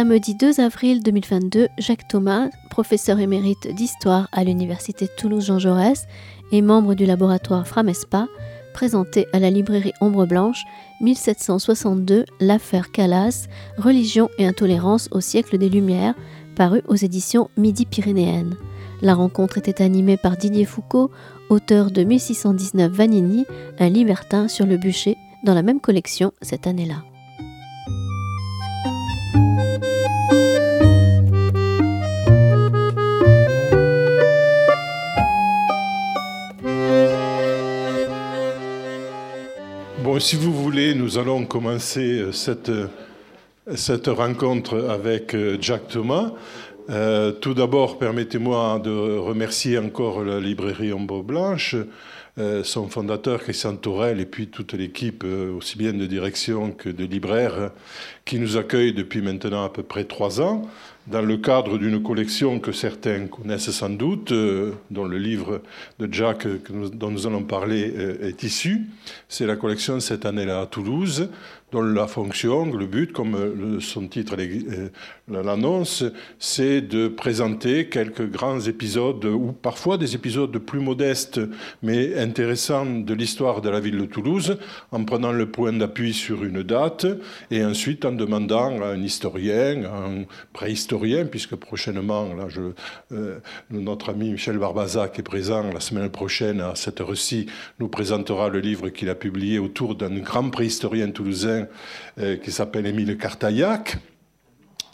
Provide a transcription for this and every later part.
Samedi 2 avril 2022, Jacques Thomas, professeur émérite d'histoire à l'Université Toulouse Jean Jaurès et membre du laboratoire Framespa, présentait à la librairie Ombre Blanche 1762 L'affaire Calas, Religion et intolérance au siècle des Lumières, paru aux éditions Midi-Pyrénéennes. La rencontre était animée par Didier Foucault, auteur de 1619 Vanini, un libertin sur le bûcher, dans la même collection cette année-là. Si vous voulez, nous allons commencer euh, cette, euh, cette rencontre avec euh, Jack Thomas. tout d'abord, permettez-moi de remercier encore la librairie Ombre Blanche, son fondateur Christian Torel et puis toute l'équipe, aussi bien de direction que de libraires, qui nous accueille depuis maintenant à peu près trois ans dans le cadre d'une collection que certains connaissent sans doute, euh, dont le livre de Jack dont nous allons parler euh, est issu. C'est la collection cette année-là à Toulouse, dont la fonction, le but, comme euh, son titre l'annonce, c'est de présenter quelques grands épisodes, ou parfois des épisodes plus modestes, mais intéressants de l'histoire de la ville de Toulouse, en prenant le point d'appui sur une date, et ensuite en demandant à un historien, un préhistorien, puisque prochainement, là, euh, notre ami Michel Barbazac est présent la semaine prochaine à cette récit, nous présentera le livre qu'il a publié autour d'un grand préhistorien toulousain euh, qui s'appelle Émile Cartaillac.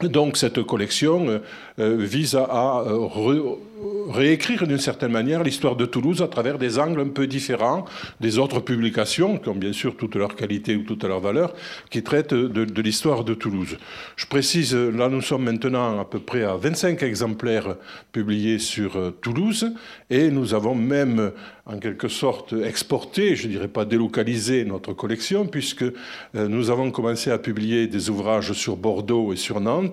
Donc cette collection euh, euh, vise à, réécrire d'une certaine manière l'histoire de Toulouse à travers des angles un peu différents des autres publications, qui ont bien sûr toute leur qualité ou toute leur valeur, qui traitent de, l'histoire de Toulouse. Je précise, là nous sommes maintenant à peu près à 25 exemplaires publiés sur Toulouse, et nous avons même en quelque sorte exporté, je ne dirais pas délocalisé notre collection, puisque nous avons commencé à publier des ouvrages sur Bordeaux et sur Nantes,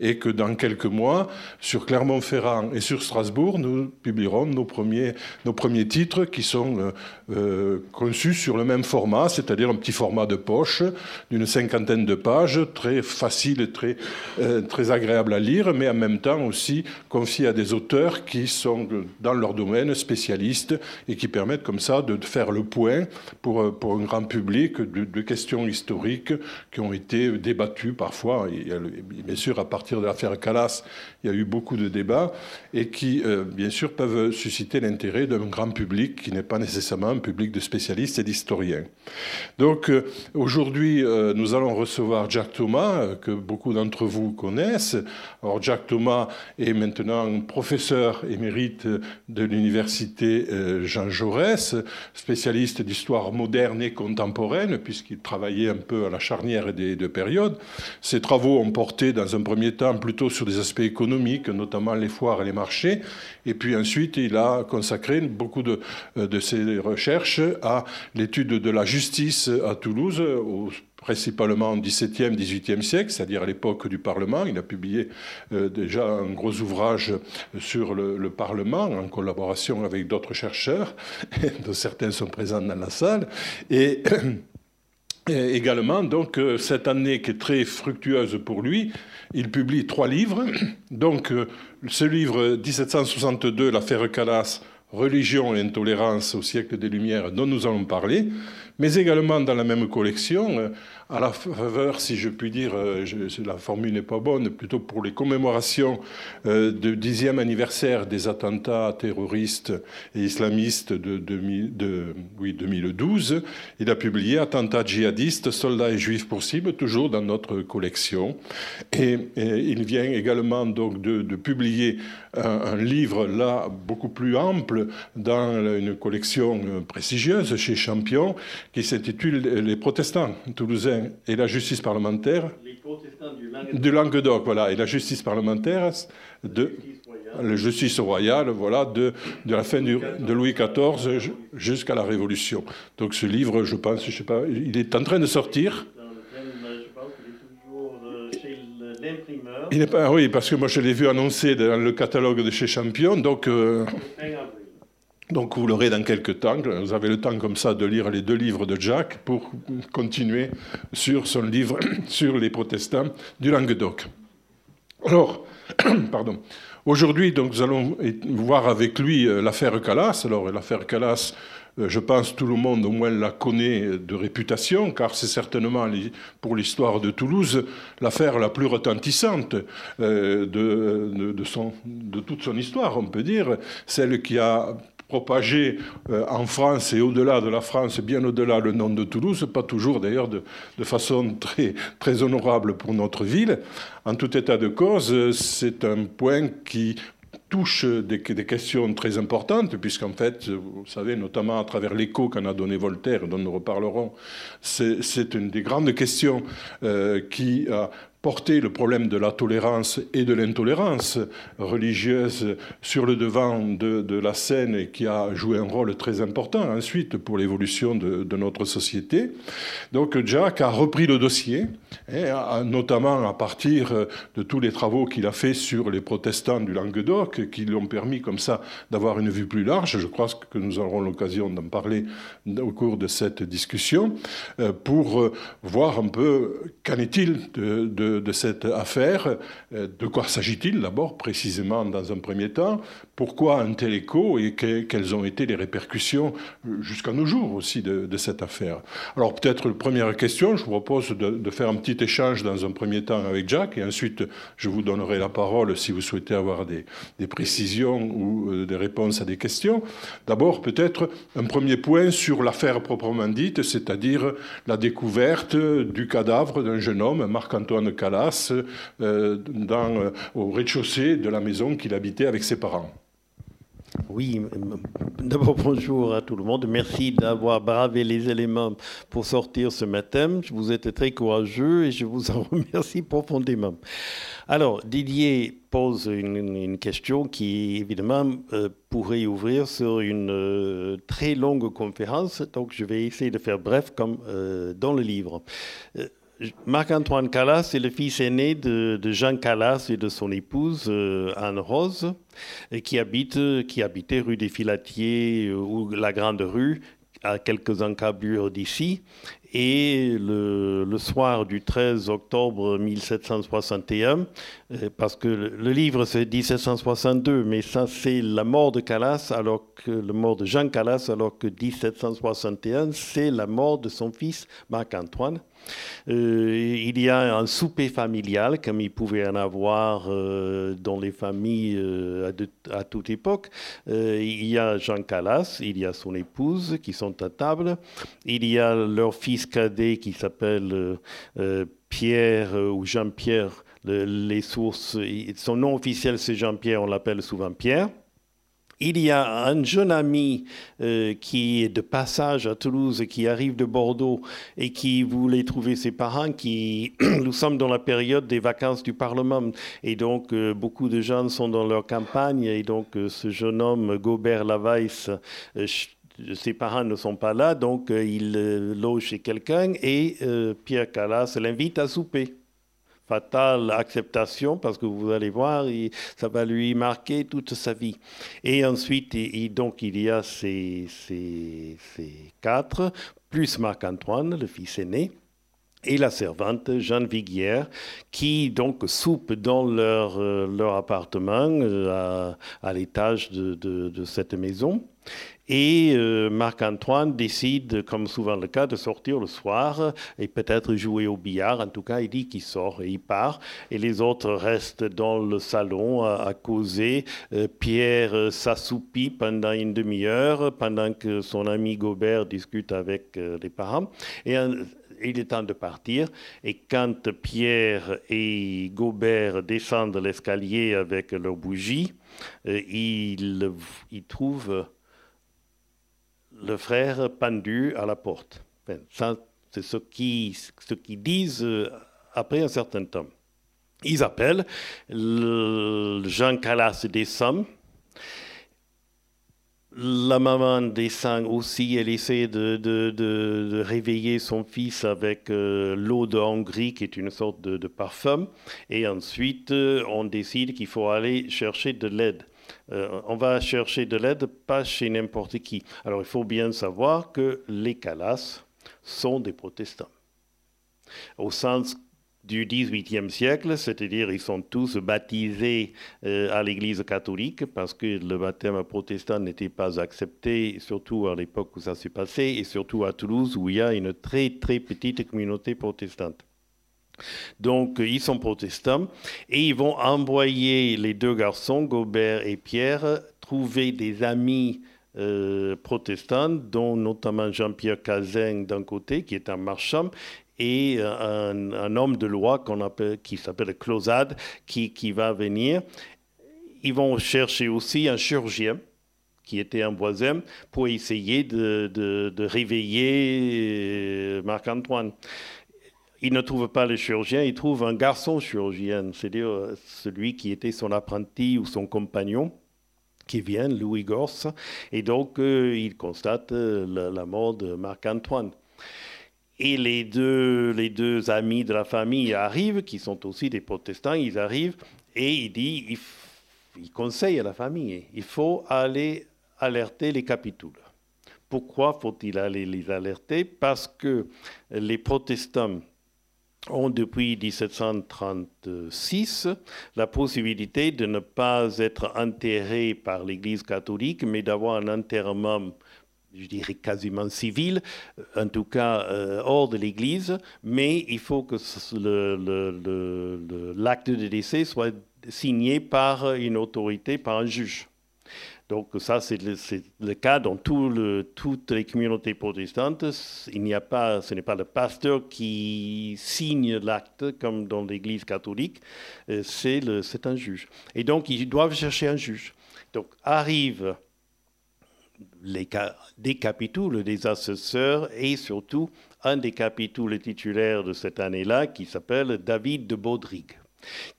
et que dans quelques mois, sur Clermont-Ferrand et sur Strasbourg, nous publierons nos premiers, nos premiers titres qui sont euh, euh, conçus sur le même format, c'est-à-dire un petit format de poche d'une cinquantaine de pages, très facile, très, euh, très agréable à lire, mais en même temps aussi confié à des auteurs qui sont dans leur domaine spécialistes et qui permettent comme ça de faire le point pour, pour un grand public de, questions historiques qui ont été débattues parfois. Et, bien sûr, à partir de l'affaire Calas, il y a eu beaucoup de débats et qui, euh, bien sûr, peuvent susciter l'intérêt d'un grand public qui n'est pas nécessairement un public de spécialistes et d'historiens. Donc, euh, aujourd'hui, euh, nous allons recevoir Jack Thomas, que beaucoup d'entre vous connaissent. Alors, Jack Thomas est maintenant professeur émérite de l'université Jean Jaurès, spécialiste d'histoire moderne et contemporaine, puisqu'il travaillait un peu à la charnière des deux périodes. Ses travaux ont porté dans un premier temps plutôt sur des aspects économiques, notamment les foires et les marchés. Et puis ensuite, il a consacré beaucoup de, euh, de ses recherches à l'étude de la justice à Toulouse, principalement au XVIIe, XVIIIe siècle, c'est-à-dire à, l'époque du Parlement. Il a publié euh, déjà un gros ouvrage sur le, le, Parlement en collaboration avec d'autres chercheurs, dont certains sont présents dans la salle. Et également, donc, euh, cette année qui est très fructueuse pour lui, il publie trois livres. Donc, euh, ce livre 1762, L'affaire Calas, Religion et intolérance au siècle des Lumières, dont nous allons parler, mais également dans la même collection, euh, à la faveur, si je puis dire, euh, la formule n'est pas bonne, plutôt pour les commémorations euh, du dixième anniversaire des attentats terroristes et islamistes de, oui, 2012. Il a publié Attentats djihadistes, soldats et juifs possibles, toujours dans notre collection. Et, il vient également donc de, publier un, livre là beaucoup plus ample dans une collection prestigieuse chez Champion qui s'intitule Les protestants toulousains et la justice parlementaire. du Languedoc. voilà, et la justice parlementaire de la justice royale, voilà, de, la fin de Louis XIV jusqu'à la Révolution. Donc ce livre, je pense, je sais pas, il est en train de sortir. Il n'est pas, oui, parce que moi je l'ai vu annoncé dans le catalogue de chez Champion, donc. Euh, donc vous l'aurez dans quelques temps. Vous avez le temps comme ça de lire les deux livres de Jack pour continuer sur son livre sur les protestants du Languedoc. Alors, pardon. Aujourd'hui, donc, nous allons voir avec lui euh, l'affaire Calas. Alors, l'affaire Calas, euh, je pense tout le monde au moins la connaît de réputation, car c'est certainement pour l'histoire de Toulouse l'affaire la plus retentissante euh, de, de, de toute son histoire, on peut dire, celle qui a propagé en France et au-delà de la France, bien au-delà le nom de Toulouse, pas toujours d'ailleurs de, façon très, très honorable pour notre ville. En tout état de cause, c'est un point qui touche des, questions très importantes, puisqu'en fait, vous savez, notamment à travers l'écho qu'en a donné Voltaire, dont nous reparlerons, c'est une des grandes questions euh, qui a porter le problème de la tolérance et de l'intolérance religieuse sur le devant de, la scène et qui a joué un rôle très important ensuite pour l'évolution de, notre société. Donc Jack a repris le dossier, hein, notamment à partir de tous les travaux qu'il a fait sur les protestants du Languedoc, qui lui ont permis comme ça d'avoir une vue plus large. Je crois que nous aurons l'occasion d'en parler au cours de cette discussion, euh, pour voir un peu qu'en est-il de, cette affaire. Euh, de quoi s'agit-il d'abord précisément dans un premier temps? Pourquoi un tel écho et quelles ont été les répercussions euh, jusqu'à nos jours aussi de, cette affaire? Alors peut-être la première question, je vous propose de, faire un petit échange dans un premier temps avec Jacques et ensuite je vous donnerai la parole si vous souhaitez avoir des, des précisions ou euh, des réponses à des questions. D'abord peut-être un premier point sur l'affaire proprement dite, c'est-à-dire la découverte du cadavre d'un jeune homme, Marc-Antoine Euh, euh, au rez-de-chaussée de la maison qu'il habitait avec ses parents. Oui, d'abord bonjour à tout le monde. Merci d'avoir bravé les éléments pour sortir ce matin. Vous êtes très courageux et je vous en remercie profondément. Alors, Didier pose une, question qui, évidemment, euh, pourrait ouvrir sur une très longue conférence. Donc, je vais essayer de faire bref comme dans le livre. Marc-Antoine Calas est le fils aîné de, Jean Calas et de son épouse euh, Anne Rose, qui habitait rue des Filatiers euh, ou la Grande Rue, à quelques encablures d'ici. Et le, soir du 13 octobre 1761, euh, parce que le livre c'est 1762, mais ça c'est la mort de Calas, alors que le mort de Jean Calas, alors que 1761 c'est la mort de son fils Marc-Antoine. Euh, il y a un souper familial, comme il pouvait en avoir euh, dans les familles euh, à, toute époque. il y a Jean Calas, il y a son épouse qui sont à table. Il y a leur fils cadet qui s'appelle Pierre ou Jean-Pierre. les sources, son nom officiel c'est Jean-Pierre, on l'appelle souvent Pierre. Il y a un jeune ami euh, qui est de passage à Toulouse, qui arrive de Bordeaux et qui voulait trouver ses parents. Nous sommes dans la période des vacances du Parlement et donc euh, beaucoup de gens sont dans leur campagne et donc euh, ce jeune homme, Gobert Laveiss, ses parents ne sont pas là, donc il loge chez quelqu'un et Pierre Calas l'invite à souper fatale acceptation parce que vous allez voir, ça va lui marquer toute sa vie. Et ensuite, donc il y a ces, quatre, plus Marc-Antoine, le fils aîné et la servante Jeanne Viguière, qui donc soupe dans leur, euh, leur appartement euh, à, l'étage de, cette maison. Et euh, Marc-Antoine décide, comme souvent le cas, de sortir le soir et peut-être jouer au billard. En tout cas, il dit qu'il sort et il part. Et les autres restent dans le salon à, causer. Euh, Pierre euh, s'assoupit pendant une demi-heure, pendant que son ami Gobert discute avec les parents. Et il est temps de partir. Et quand Pierre et Gobert descendent l'escalier avec leurs bougies, ils, ils trouvent le frère pendu à la porte. c'est ce qu'ils ce disent euh, après un certain temps. Ils appellent, Jean Calas descend, la maman descend aussi, elle essaie de, de, réveiller son fils avec euh, l'eau de Hongrie, qui est une sorte de, parfum. Et ensuite, euh, on décide qu'il faut aller chercher de l'aide. Euh, on va chercher de l'aide pas chez n'importe qui. Alors il faut bien savoir que les Calas sont des protestants, au sens du XVIIIe siècle, c'est-à-dire ils sont tous baptisés euh, à l'Église catholique parce que le baptême protestant n'était pas accepté, surtout à l'époque où ça s'est passé, et surtout à Toulouse où il y a une très très petite communauté protestante. Donc, ils sont protestants et ils vont envoyer les deux garçons, Gobert et Pierre, trouver des amis euh, protestants, dont notamment Jean-Pierre Cazin d'un côté, qui est un marchand, et un, homme de loi appelle, qui s'appelle Closade, qui, qui va venir. Ils vont chercher aussi un chirurgien qui était un voisin pour essayer de, de, réveiller euh, Marc-Antoine. Il ne trouve pas le chirurgien, il trouve un garçon chirurgien, c'est-à-dire euh, celui qui était son apprenti ou son compagnon qui vient, Louis Gors, et donc euh, il constate la mort de Marc-Antoine. Et les deux, les deux amis de la famille arrivent, qui sont aussi des protestants, ils arrivent et il dit, il, il conseille à la famille, il faut aller alerter les capitouls. Pourquoi faut-il aller les alerter? Parce que les protestants ont depuis 1736 la possibilité de ne pas être enterrés par l'Église catholique, mais d'avoir un enterrement je dirais quasiment civil, en tout cas euh, hors de l'Église, mais il faut que l'acte de décès soit signé par une autorité, par un juge. Donc ça, c'est le, cas dans toutes les communautés protestantes. Il n'y a pas, ce n'est pas le pasteur qui signe l'acte comme dans l'Église catholique, euh, c'est un juge. Et donc, ils doivent chercher un juge. Donc arrive les, des capitouls, des assesseurs et surtout un des capitouls titulaires de cette année-là qui s'appelle David de Baudrigue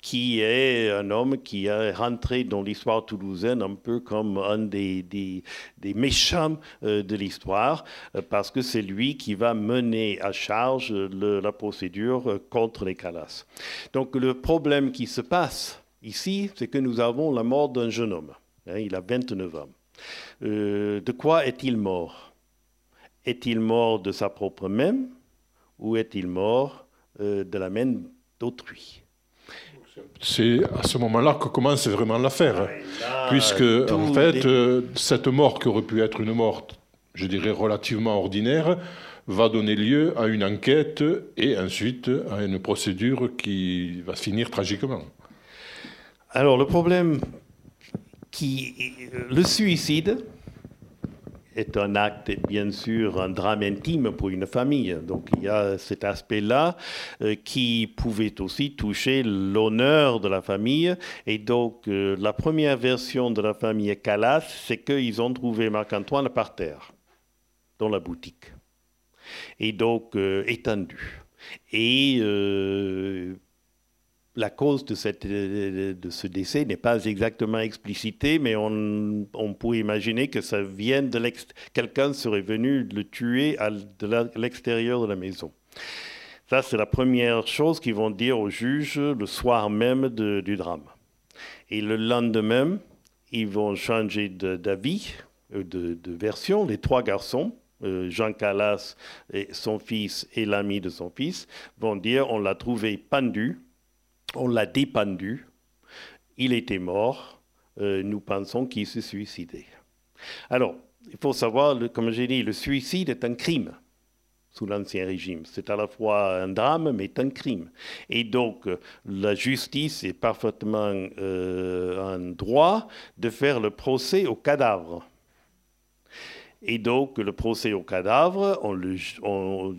qui est un homme qui est rentré dans l'histoire toulousaine un peu comme un des, des, méchants euh, de l'histoire, euh, parce que c'est lui qui va mener à charge la procédure euh, contre les Calas. Donc le problème qui se passe ici, c'est que nous avons la mort d'un jeune homme. Hein, il a 29 ans. De quoi est-il mort? Est-il mort de sa propre même ou est-il mort de la main d'autrui? C'est à ce moment-là que commence vraiment l'affaire, ah, puisque en fait, euh, cette mort qui aurait pu être une mort, je dirais relativement ordinaire, va donner lieu à une enquête et ensuite à une procédure qui va finir tragiquement. Alors le problème le suicide est un acte, bien sûr, un drame intime pour une famille. Donc il y a cet aspect-là euh, qui pouvait aussi toucher l'honneur de la famille. Et donc euh, la première version de la famille Calas, c'est qu'ils ont trouvé Marc-Antoine par terre, dans la boutique. Et donc euh, étendu. Et la cause de, ce décès n'est pas exactement explicitée, mais on, pourrait imaginer que ça vient de quelqu'un serait venu le tuer à l'extérieur de la maison. Ça, c'est la première chose qu'ils vont dire au juge le soir même du drame. Et le lendemain, ils vont changer d'avis, euh, de, version. Les trois garçons, euh, Jean Calas et son fils et l'ami de son fils, vont dire on l'a trouvé pendu on l'a dépendu, il était mort, euh, nous pensons qu'il se suicidait. Alors, il faut savoir, comme j'ai dit, le suicide est un crime sous l'Ancien Régime. C'est à la fois un drame, mais un crime. Et donc, la justice est parfaitement euh, en droit de faire le procès au cadavre. Et donc, le procès au cadavre, on, lui, on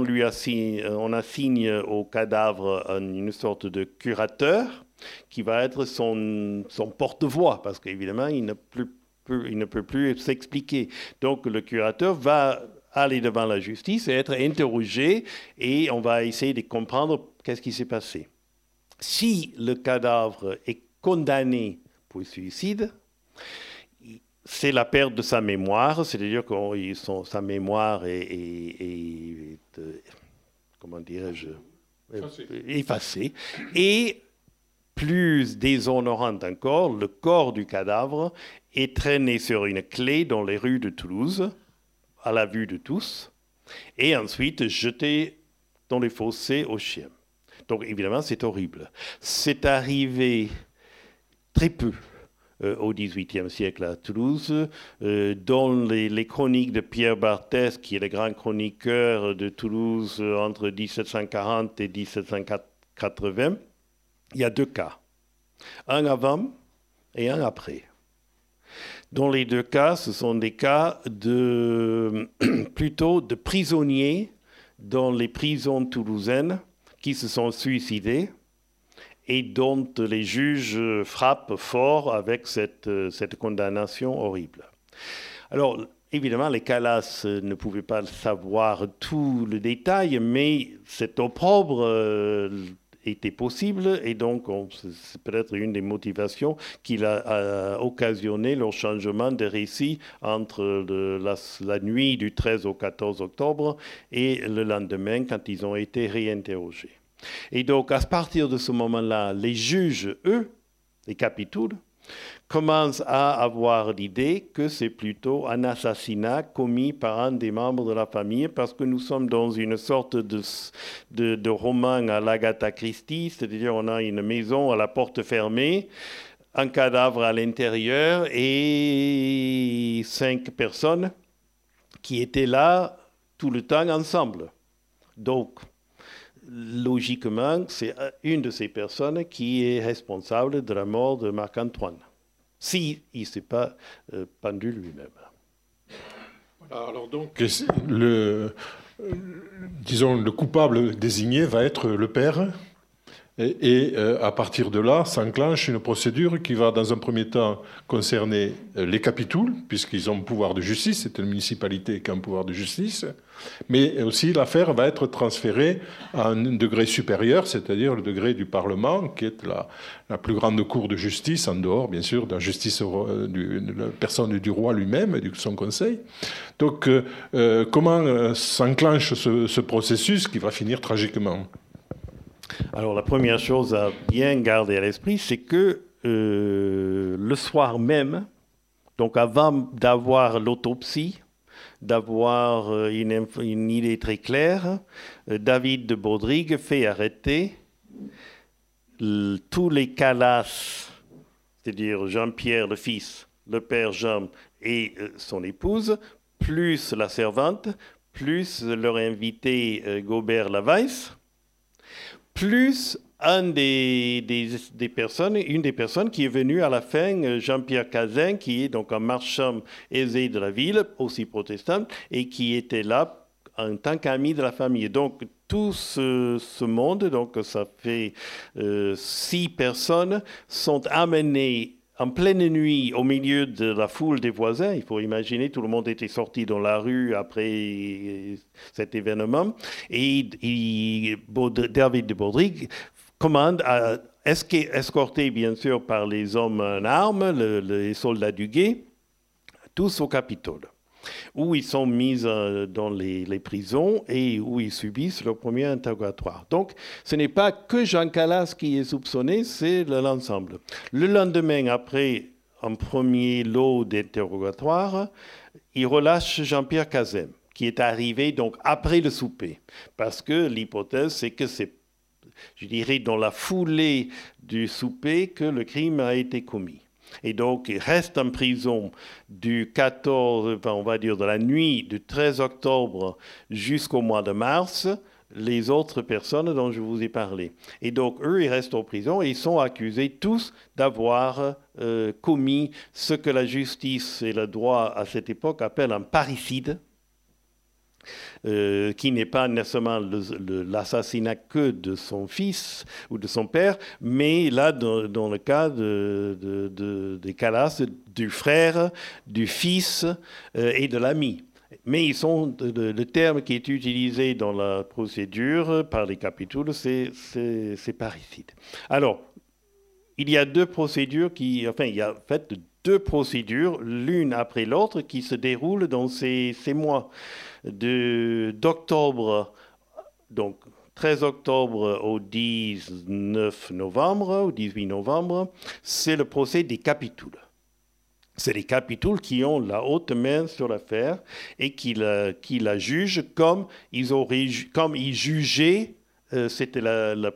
lui assigne, au cadavre une sorte de curateur qui va être son, son porte-voix, parce qu'évidemment, il, il ne peut plus s'expliquer. Donc, le curateur va aller devant la justice et être interrogé, et on va essayer de comprendre qu'est-ce qui s'est passé. Si le cadavre est condamné pour suicide, c'est la perte de sa mémoire, c'est-à-dire que sa mémoire est, euh, comment dirais-je, effacée. Et plus déshonorante encore, le corps du cadavre est traîné sur une clé dans les rues de Toulouse, à la vue de tous, et ensuite jeté dans les fossés aux chiens. Donc évidemment, c'est horrible. C'est arrivé très peu au XVIIIe siècle à Toulouse, euh, dans les, chroniques de Pierre Barthès, qui est le grand chroniqueur de Toulouse euh, entre 1740 et 1780, il y a deux cas, un avant et un après. Dans les deux cas, ce sont des cas de, plutôt de prisonniers dans les prisons toulousaines qui se sont suicidés et dont les juges frappent fort avec cette, cette condamnation horrible. Alors, évidemment, les Calas ne pouvaient pas savoir tout le détail, mais cet opprobre euh, était possible et donc c'est peut-être une des motivations qui a, occasionné leur changement de récit entre la, nuit du 13 au 14 octobre et le lendemain quand ils ont été réinterrogés. Et donc à partir de ce moment-là, les juges, eux, les capitouls, commence à avoir l'idée que c'est plutôt un assassinat commis par un des membres de la famille, parce que nous sommes dans une sorte de, de, roman à l'Agatha Christie, c'est-à-dire on a une maison à la porte fermée, un cadavre à l'intérieur et cinq personnes qui étaient là tout le temps ensemble. Donc, logiquement, c'est une de ces personnes qui est responsable de la mort de Marc-Antoine s'il ne s'est pas euh, pendu lui-même. Alors donc, le, disons, le coupable désigné va être le père. Et, euh, à partir de là, s'enclenche une procédure qui va, dans un premier temps, concerner euh, les capitouls, puisqu'ils ont pouvoir de justice, c'est une municipalité qui a un pouvoir de justice, mais aussi l'affaire va être transférée à un degré supérieur, c'est-à-dire le degré du Parlement, qui est la, plus grande cour de justice, en dehors, bien sûr, de la justice euh, du, de personne du roi lui-même et de son conseil. Donc, comment s'enclenche ce processus qui va finir tragiquement? Alors la première chose à bien garder à l'esprit, c'est que euh, le soir même, donc avant d'avoir l'autopsie, d'avoir euh, une, idée très claire, euh, David de Baudrigue fait arrêter tous les calas, c'est-à-dire Jean-Pierre le fils, le père Jean et son épouse, plus la servante, plus leur invité Gobert Lavais plus des, des, personnes, une des personnes qui est venue à la fin, euh, Jean-Pierre Cazin, qui est donc un marchand aisé de la ville, aussi protestant, et qui était là en tant qu'ami de la famille. Donc tout ce, monde, donc ça fait euh, six personnes, sont amenées en pleine nuit, au milieu de la foule des voisins, il faut imaginer, tout le monde était sorti dans la rue après cet événement, et, David de Baudrigue commande à escorter, bien sûr, par les hommes en armes, les soldats du guet, tous au Capitole où ils sont mis euh, dans les, prisons et où ils subissent leur premier interrogatoire. Donc, ce n'est pas que Jean Calas qui est soupçonné, c'est l'ensemble. Le lendemain, après un premier lot d'interrogatoire, il relâche Jean-Pierre Cazem, qui est arrivé donc après le souper, parce que l'hypothèse, c'est que c'est je dirais, dans la foulée du souper que le crime a été commis. Et donc, il reste en prison du 14, on va dire de la nuit du 13 octobre jusqu'au mois de mars, les autres personnes dont je vous ai parlé. Et donc, eux, ils restent en prison et ils sont accusés tous d'avoir euh, commis ce que la justice et le droit à cette époque appellent un parricide. Euh, qui n'est pas nécessairement l'assassinat que de son fils ou de son père, mais là, dans, le cas de, des Calas, du frère, du fils euh, et de l'ami. Mais ils sont, le, terme qui est utilisé dans la procédure par les capitules, c'est parricide. Alors, il y a deux procédures qui, enfin, il y a en fait deux procédures, l'une après l'autre, qui se déroulent dans ces, ces mois d'octobre, donc 13 octobre au 19 novembre, au 18 novembre, c'est le procès des capitules. C'est les capitouls qui ont la haute main sur l'affaire et qui la, qui la jugent comme ils, auraient, comme ils jugeaient euh, c'était le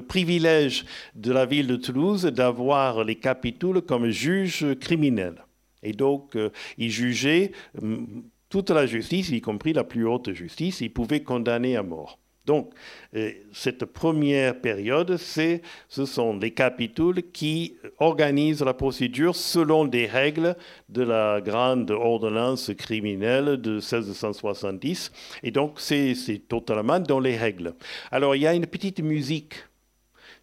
privilège de la ville de Toulouse d'avoir les capitouls comme juges criminels. Et donc, euh, ils jugeaient hum, toute la justice, y compris la plus haute justice, ils pouvaient condamner à mort. Donc, euh, cette première période, ce sont les capitouls qui organisent la procédure selon des règles de la grande ordonnance criminelle de 1670. Et donc, c'est totalement dans les règles. Alors, il y a une petite musique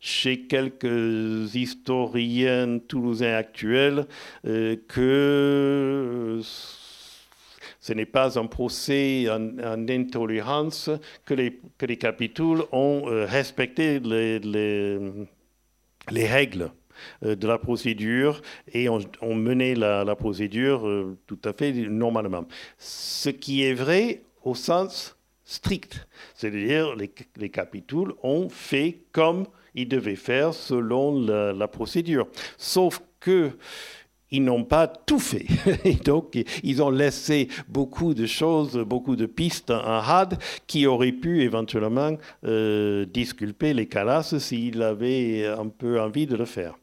chez quelques historiens toulousains actuels euh, que ce n'est pas un procès en, intolérance que les, que capitouls ont euh, respecté les, les, règles euh, de la procédure et ont, mené la, procédure euh, tout à fait normalement. Ce qui est vrai au sens strict, c'est-à-dire les, les capitouls ont fait comme ils devaient faire selon la procédure. Sauf que ils n'ont pas tout fait. Et donc, ils ont laissé beaucoup de choses, beaucoup de pistes en rade qui auraient pu éventuellement euh, disculper les Calas s'ils avaient un peu envie de le faire.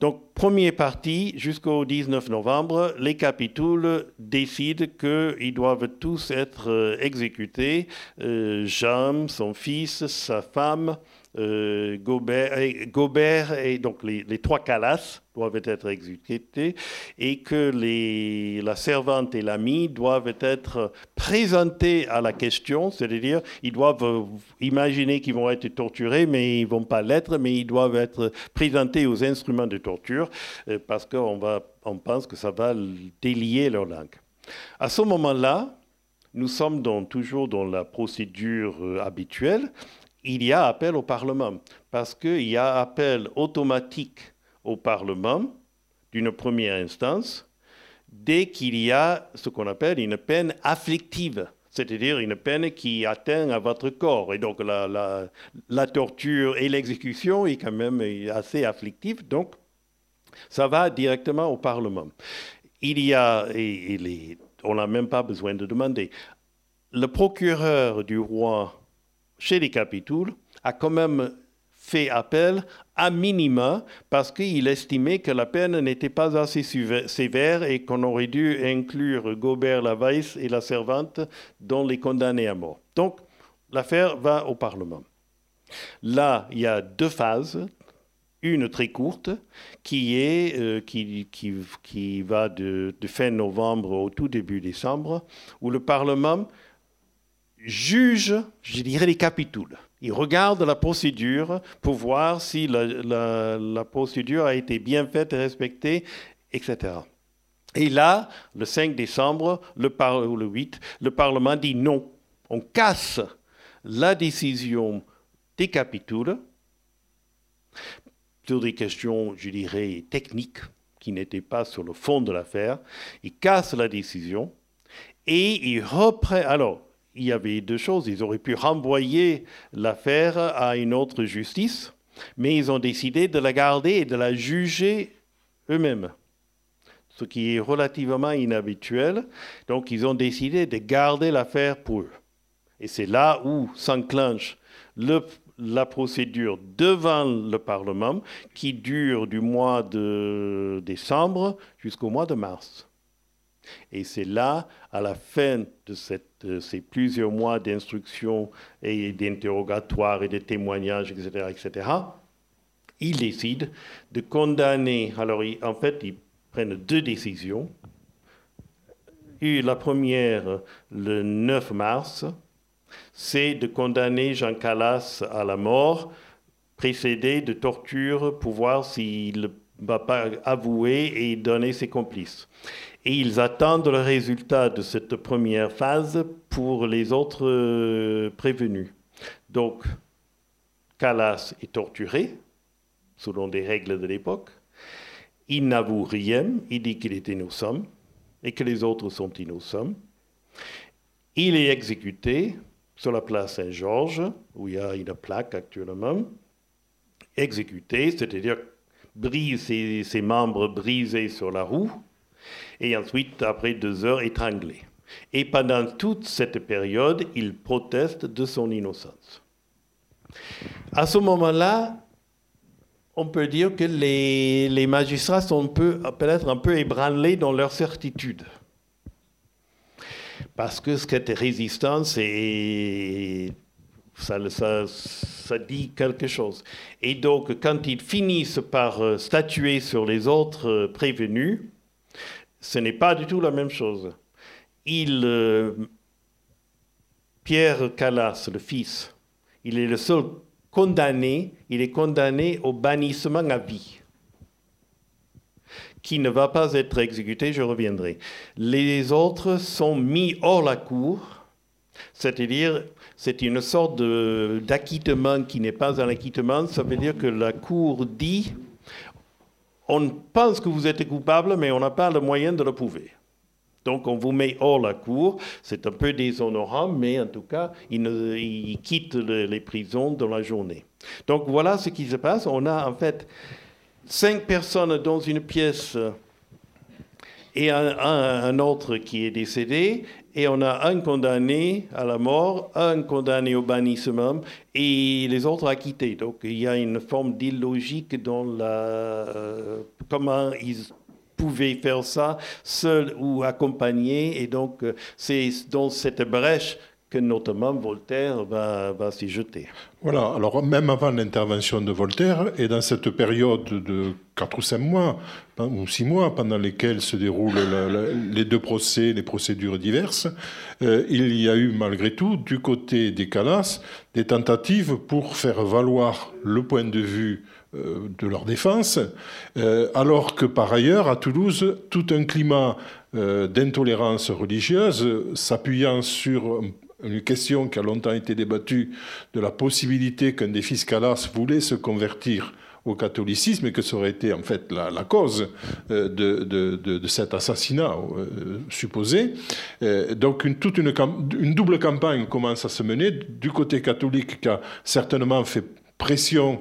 Donc, premier parti, jusqu'au 19 novembre, les capitouls décident qu'ils doivent tous être euh, exécutés. Euh, Jean, son fils, sa femme, euh, Gobert, et, donc les, trois calas doivent être exécutés et que la servante et l'ami doivent être présentés à la question, c'est-à-dire ils doivent imaginer qu'ils vont être torturés, mais ils ne vont pas l'être, mais ils doivent être présentés aux instruments de torture euh, parce qu'on on pense que ça va délier leur langue. À ce moment-là, nous sommes toujours dans la procédure euh, habituelle il y a appel au Parlement, parce qu'il y a appel automatique au Parlement d'une première instance dès qu'il y a ce qu'on appelle une peine afflictive, c'est-à-dire une peine qui atteint à votre corps. Et donc la, torture et l'exécution est quand même assez afflictive, donc ça va directement au Parlement. Il y a, et, on n'a même pas besoin de demander, le procureur du roi chez les capitouls, a quand même fait appel à minima parce qu'il estimait que la peine n'était pas assez sévère et qu'on aurait dû inclure Gobert Lavaisse et la servante dans les condamnés à mort. Donc, l'affaire va au Parlement. Là, il y a deux phases. Une très courte qui, est, euh, qui, qui, qui, va de, de fin novembre au tout début décembre, où le Parlement juge, je dirais, les capitouls. Il regarde la procédure pour voir si la, procédure a été bien faite et respectée, etc. Et là, le 5 décembre, le ou le 8, le Parlement dit non. On casse la décision des capitouls sur des questions, je dirais, techniques qui n'étaient pas sur le fond de l'affaire. Il casse la décision et il reprend. Alors, il y avait deux choses. Ils auraient pu renvoyer l'affaire à une autre justice, mais ils ont décidé de la garder et de la juger eux-mêmes, ce qui est relativement inhabituel. Donc ils ont décidé de garder l'affaire pour eux. Et c'est là où s'enclenche la procédure devant le Parlement qui dure du mois de décembre jusqu'au mois de mars. Et c'est là, à la fin de, ces plusieurs mois d'instruction et d'interrogatoire et de témoignages, etc., etc., ils décident de condamner. Alors, en fait, ils prennent deux décisions. La première, le 9 mars, c'est de condamner Jean Calas à la mort, précédé de torture pour voir s'il ne va pas avouer et donner ses complices et ils attendent le résultat de cette première phase pour les autres euh, prévenus. Donc, Calas est torturé, selon des règles de l'époque. Il n'avoue rien, il dit qu'il est innocent et que les autres sont innocents. Il est exécuté sur la place Saint-Georges, où il y a une plaque actuellement. Exécuté, c'est-à-dire brise ses, membres brisés sur la roue, et ensuite, après deux heures, étranglé. Et pendant toute cette période, il proteste de son innocence. À ce moment-là, on peut dire que les, magistrats sont peut-être un peu ébranlés dans leur certitude. Parce que cette résistance, est, ça, ça, dit quelque chose. Et donc, quand ils finissent par euh, statuer sur les autres euh, prévenus, ce n'est pas du tout la même chose. Il, euh, Pierre Calas, le fils, il est le seul condamné, il est condamné au bannissement à vie, qui ne va pas être exécuté, je reviendrai. Les autres sont mis hors la cour, c'est-à-dire c'est une sorte d'acquittement qui n'est pas un acquittement, ça veut dire que la cour dit on pense que vous êtes coupable, mais on n'a pas le moyen de le prouver. Donc on vous met hors la cour, c'est un peu déshonorant, mais en tout cas, il, quitte les prisons dans la journée. Donc voilà ce qui se passe. On a en fait cinq personnes dans une pièce et un, autre qui est décédé, et on a un condamné à la mort, un condamné au bannissement, et les autres acquittés. Donc il y a une forme d'illogique dans la, euh, comment ils pouvait faire ça seul ou accompagné. Et donc, euh, c'est dans cette brèche que notamment Voltaire va, s'y jeter. Voilà, alors même avant l'intervention de Voltaire, et dans cette période de 4 ou 5 mois, ou 6 mois, pendant lesquels se déroulent les deux procès, les procédures diverses, euh, il y a eu malgré tout, du côté des Calas, des tentatives pour faire valoir le point de vue euh, de leur défense, euh, alors que par ailleurs, à Toulouse, tout un climat d'intolérance religieuse, s'appuyant sur une question qui a longtemps été débattue de la possibilité qu'un des fils Calas voulait se convertir au catholicisme et que ça aurait été en fait la, cause de, cet assassinat supposé. donc une, toute une, double campagne commence à se mener du côté catholique qui a certainement fait pression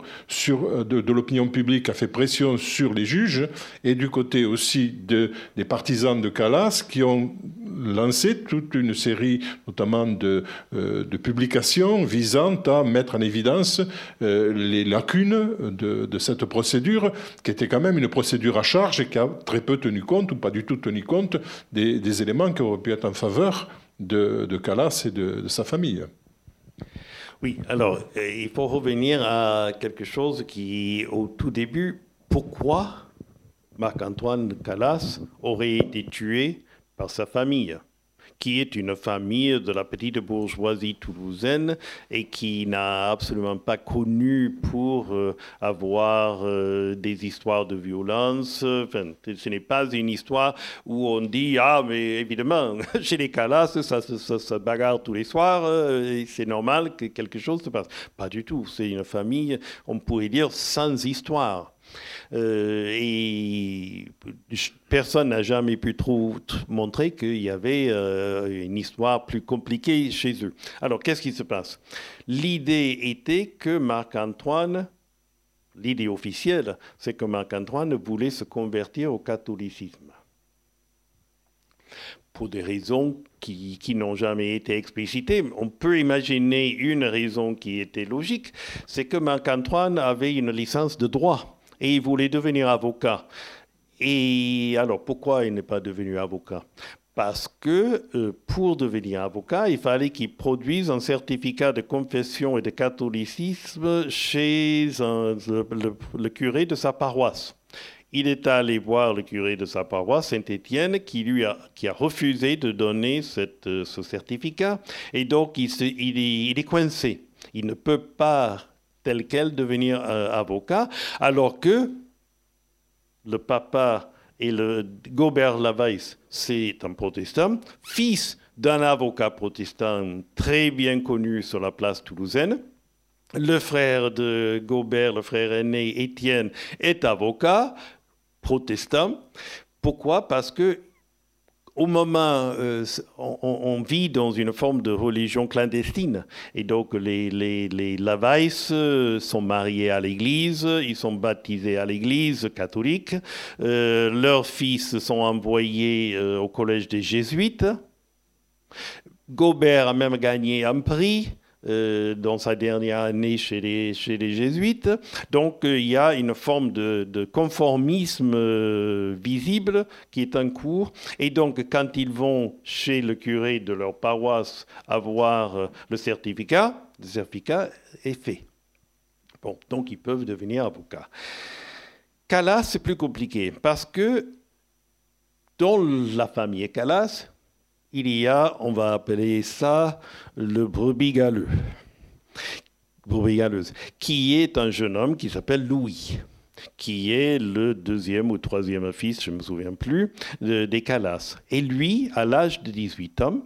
euh, de, l'opinion publique, a fait pression sur les juges, et du côté aussi de, des partisans de Calas qui ont lancé toute une série, notamment de, euh, publications visant à mettre en évidence euh, les lacunes de, cette procédure, qui était quand même une procédure à charge et qui a très peu tenu compte, ou pas du tout tenu compte, des, éléments qui auraient pu être en faveur de, de Calas et de sa famille. Oui, alors euh, il faut revenir à quelque chose qui, au tout début, pourquoi Marc-Antoine Calas aurait été tué par sa famille? Qui est une famille de la petite bourgeoisie toulousaine et qui n'a absolument pas connu pour euh, avoir euh, des histoires de violence. Enfin, ce n'est pas une histoire où on dit Ah, mais évidemment, chez les Calas, ça, se bagarre tous les soirs, euh, c'est normal que quelque chose se passe. Pas du tout. C'est une famille, on pourrait dire, sans histoire. Euh, et personne n'a jamais pu montrer qu'il y avait euh, une histoire plus compliquée chez eux. Alors, qu'est-ce qui se passe? L'idée était que Marc-Antoine, l'idée officielle, c'est que Marc-Antoine voulait se convertir au catholicisme pour des raisons qui, qui n'ont jamais été explicitées. On peut imaginer une raison qui était logique, c'est que Marc-Antoine avait une licence de droit et il voulait devenir avocat. Et alors, pourquoi il n'est pas devenu avocat? Parce que euh, pour devenir avocat, il fallait qu'il produise un certificat de confession et de catholicisme chez le, curé de sa paroisse. Il est allé voir le curé de sa paroisse, Saint-Étienne, qui lui a, qui a refusé de donner euh, ce certificat, et donc il est coincé. Il ne peut pas tel quel devenir euh, avocat, alors que le papa et le Gobert Lavais, c'est un protestant, fils d'un avocat protestant très bien connu sur la place toulousaine. Le frère de Gobert, le frère aîné Étienne, est avocat protestant. Pourquoi? Parce que au moment, euh, on, vit dans une forme de religion clandestine. Et donc, les, les, les euh, sont mariés à l'église, ils sont baptisés à l'église catholique. Euh, leurs fils sont envoyés au collège des jésuites. Gobert a même gagné un prix. Euh, dans sa dernière année chez les, jésuites. Donc euh, il y a une forme de, conformisme euh, visible qui est en cours. Et donc quand ils vont chez le curé de leur paroisse avoir le certificat, le certificat est fait. Bon, donc ils peuvent devenir avocats. Calas, c'est plus compliqué parce que dans la famille Calas, il y a, on va appeler ça le brebis galeux, qui est un jeune homme qui s'appelle Louis qui est le deuxième ou troisième fils, je ne me souviens plus, des Calas. Et lui, à l'âge de 18 ans,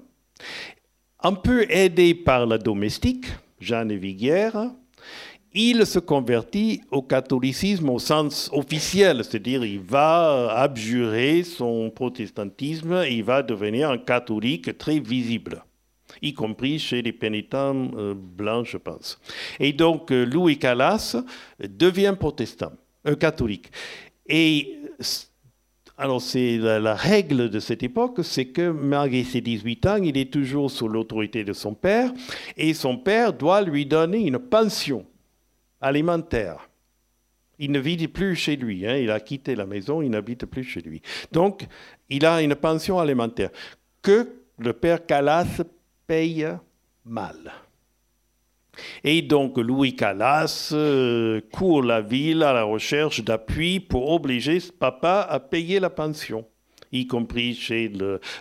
un peu aidé par la domestique, Jeanne Viguière, il se convertit au catholicisme au sens officiel, c'est-à-dire il va abjurer son protestantisme, il va devenir un catholique très visible y compris chez les pénitents euh, blancs, je pense. Et donc, euh, Louis Calas devient protestant, un catholique. Et alors, c'est la, règle de cette époque, c'est que malgré ses 18 ans, il est toujours sous l'autorité de son père, et son père doit lui donner une pension alimentaire. Il ne vit plus chez lui, hein. il a quitté la maison, il n'habite plus chez lui. Donc, il a une pension alimentaire que le père Calas paye mal. Et donc Louis Calas euh, court la ville à la recherche d'appui pour obliger ce papa à payer la pension y compris chez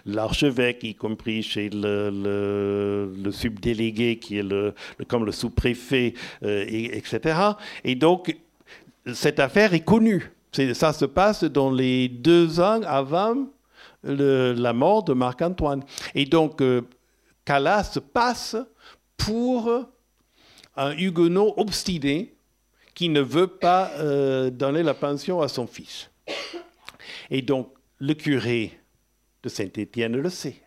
l'archevêque, y compris chez le, subdélégué qui est le, comme le sous-préfet, euh, etc. Et donc, cette affaire est connue. ça se passe dans les deux ans avant la mort de Marc-Antoine. Et donc, euh, Calas passe pour un huguenot obstiné qui ne veut pas euh, donner la pension à son fils. Et donc, le curé de Saint-Étienne le sait.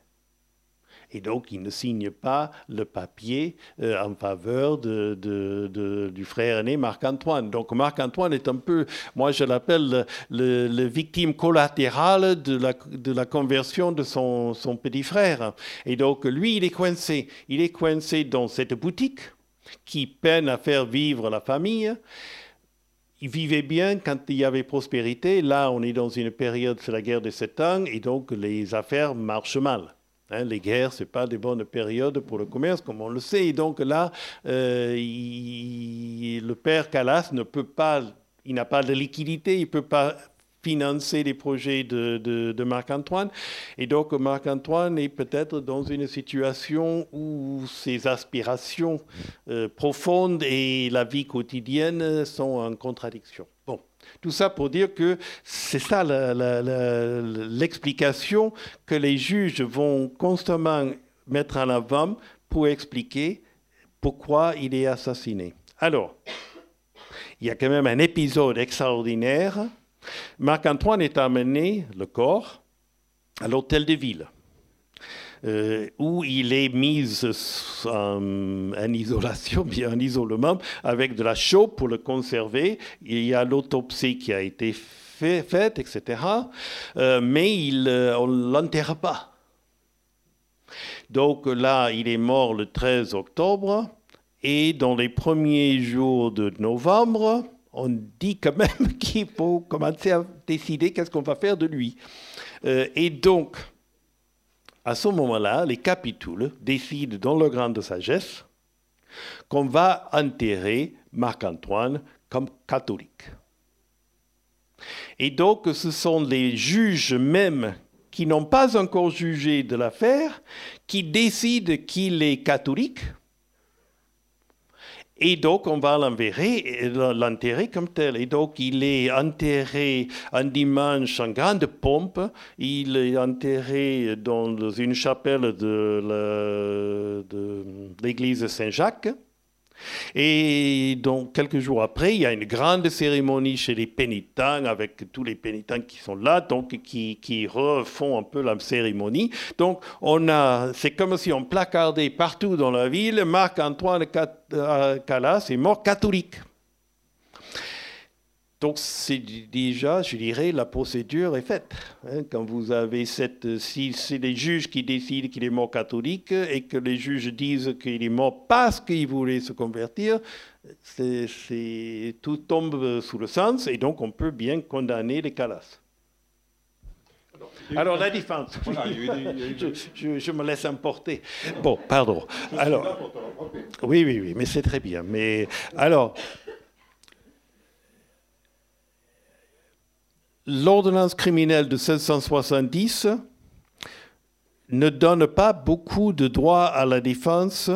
Et donc, il ne signe pas le papier euh, en faveur de, du frère aîné Marc-Antoine. Donc, Marc-Antoine est un peu, moi je l'appelle le, victime collatérale de la, de la conversion de son, son, petit frère. Et donc, lui, il est coincé. Il est coincé dans cette boutique qui peine à faire vivre la famille il vivait bien quand il y avait prospérité. Là, on est dans une période, c'est la guerre de Sept ans, et donc les affaires marchent mal. Hein, les guerres, ce n'est pas des bonnes périodes pour le commerce, comme on le sait. Et donc là, euh, le père Calas ne peut pas, il n'a pas de liquidité, il ne peut pas financer les projets de, Marc-Antoine. Et donc Marc-Antoine est peut-être dans une situation où ses aspirations euh, profondes et la vie quotidienne sont en contradiction. Bon, tout ça pour dire que c'est ça l'explication que les juges vont constamment mettre en avant pour expliquer pourquoi il est assassiné. Alors, il y a quand même un épisode extraordinaire Marc-Antoine est amené, le corps, à l'hôtel de ville. Euh, où il est mis en, isolation, bien en isolement, avec de la chaux pour le conserver. Il y a l'autopsie qui a été faite, etc. Euh, mais il, euh, on ne l'enterre pas. Donc là, il est mort le 13 octobre. Et dans les premiers jours de novembre, on dit quand même qu'il faut commencer à décider qu'est-ce qu'on va faire de lui. Euh, et donc, à ce moment-là, les capitules décident dans leur grande sagesse qu'on va enterrer Marc-Antoine comme catholique. Et donc, ce sont les juges même qui n'ont pas encore jugé de l'affaire qui décident qu'il est catholique et donc, on va l'enterrer comme tel. Et donc, il est enterré un dimanche en grande pompe. Il est enterré dans une chapelle de l'église Saint-Jacques. Et donc, quelques jours après, il y a une grande cérémonie chez les pénitents, avec tous les pénitents qui sont là, donc qui, refont un peu la cérémonie. Donc, on a, c'est comme si on placardait partout dans la ville Marc-Antoine euh, Calas est mort catholique. Donc c'est déjà, je dirais, la procédure est faite. Hein. quand vous avez cette, si c'est les juges qui décident qu'il est mort catholique et que les juges disent qu'il est mort parce qu'il voulait se convertir, c'est, tout tombe sous le sens et donc on peut bien condamner les calas. Alors la défense. je, je, me laisse emporter. Bon, pardon. Alors, oui, oui, oui, mais c'est très bien. Mais alors, l'ordonnance criminelle de 1670 ne donne pas beaucoup de droits à la défense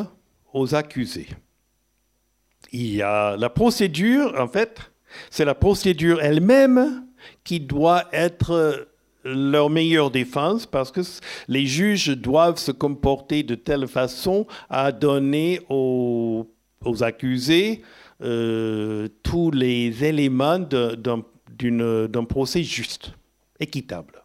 aux accusés. Il y a la procédure, en fait, c'est la procédure elle-même qui doit être leur meilleure défense parce que les juges doivent se comporter de telle façon à donner aux, accusés euh, tous les éléments d'un d'un procès juste, équitable.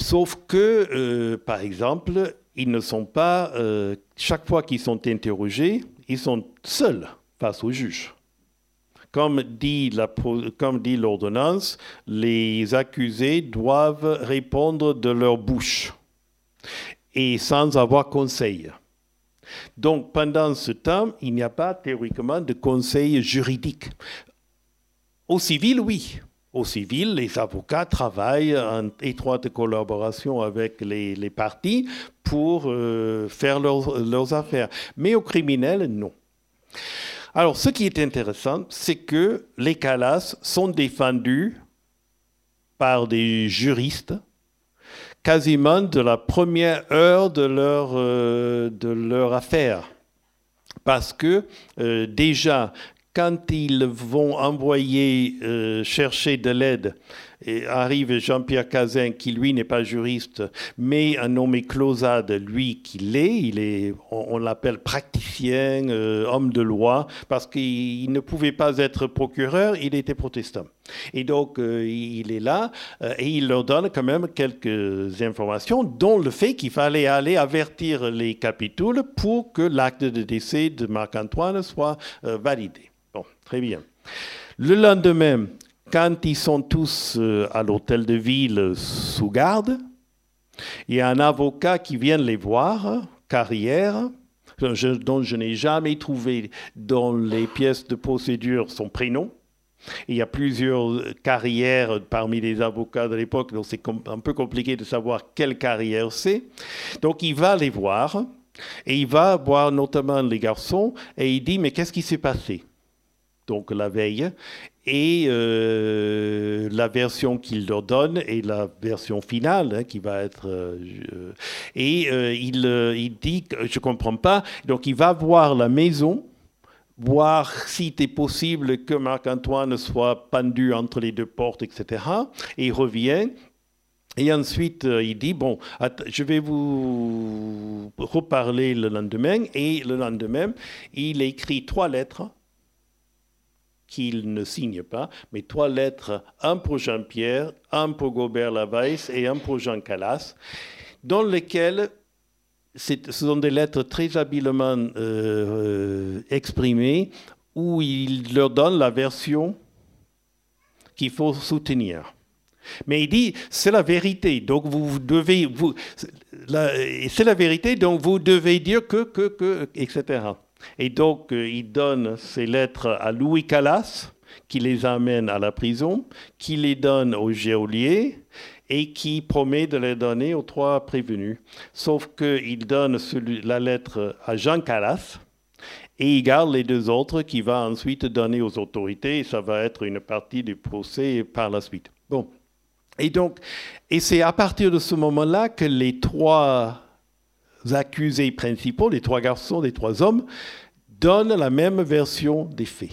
Sauf que, euh, par exemple, ils ne sont pas, euh, chaque fois qu'ils sont interrogés, ils sont seuls face au juge. Comme dit, comme dit l'ordonnance, les accusés doivent répondre de leur bouche et sans avoir conseil. Donc pendant ce temps, il n'y a pas théoriquement de conseil juridique. Au civil, oui. Au civil, les avocats travaillent en étroite collaboration avec les, partis pour euh, faire leurs, affaires. Mais au criminel, non. Alors, ce qui est intéressant, c'est que les calas sont défendus par des juristes quasiment de la première heure de leur, euh, affaire. Parce que euh, déjà, quand ils vont envoyer euh, chercher de l'aide, arrive Jean-Pierre Cazin, qui lui n'est pas juriste, mais un nommé Closade, lui qui l'est, il est, on, l'appelle praticien, euh, homme de loi, parce qu'il ne pouvait pas être procureur, il était protestant. Et donc, euh, il est là et il leur donne quand même quelques informations, dont le fait qu'il fallait aller avertir les capitules pour que l'acte de décès de Marc-Antoine soit validé. Très bien. Le lendemain, quand ils sont tous euh, à l'hôtel de ville sous garde, il y a un avocat qui vient les voir, carrière, dont je n'ai jamais trouvé dans les pièces de procédure son prénom. Il y a plusieurs carrières parmi les avocats de l'époque, donc c'est un peu compliqué de savoir quelle carrière c'est. Donc il va les voir et il va voir notamment les garçons et il dit mais qu'est-ce qui s'est passé? Donc la veille, et euh, la version qu'il leur donne est la version finale hein, qui va être. Euh, et euh, il, il, dit que je ne comprends pas. Donc il va voir la maison, voir si c'est possible que Marc-Antoine soit pendu entre les deux portes, etc. Et il revient. Et ensuite, il dit, bon, je vais vous reparler le lendemain. Et le lendemain, il écrit trois lettres qu'il ne signe pas, mais trois lettres, un pour Jean-Pierre, un pour Gobert Lavais et un pour Jean Calas, dans lesquelles ce sont des lettres très habilement euh, euh, exprimées, où il leur donne la version qu'il faut soutenir. Mais il dit, c'est la vérité, donc vous devez, vous, c'est la vérité, donc vous devez dire que, que, que, etc. Et donc, euh, il donne ces lettres à Louis Calas, qui les amène à la prison, qui les donne au geôlier et qui promet de les donner aux trois prévenus. Sauf qu'il donne la lettre à Jean Calas et il garde les deux autres qu'il va ensuite donner aux autorités et ça va être une partie du procès par la suite. Bon. Et donc, et c'est à partir de ce moment-là que les trois accusés principaux, les trois garçons, les trois hommes, donnent la même version des faits.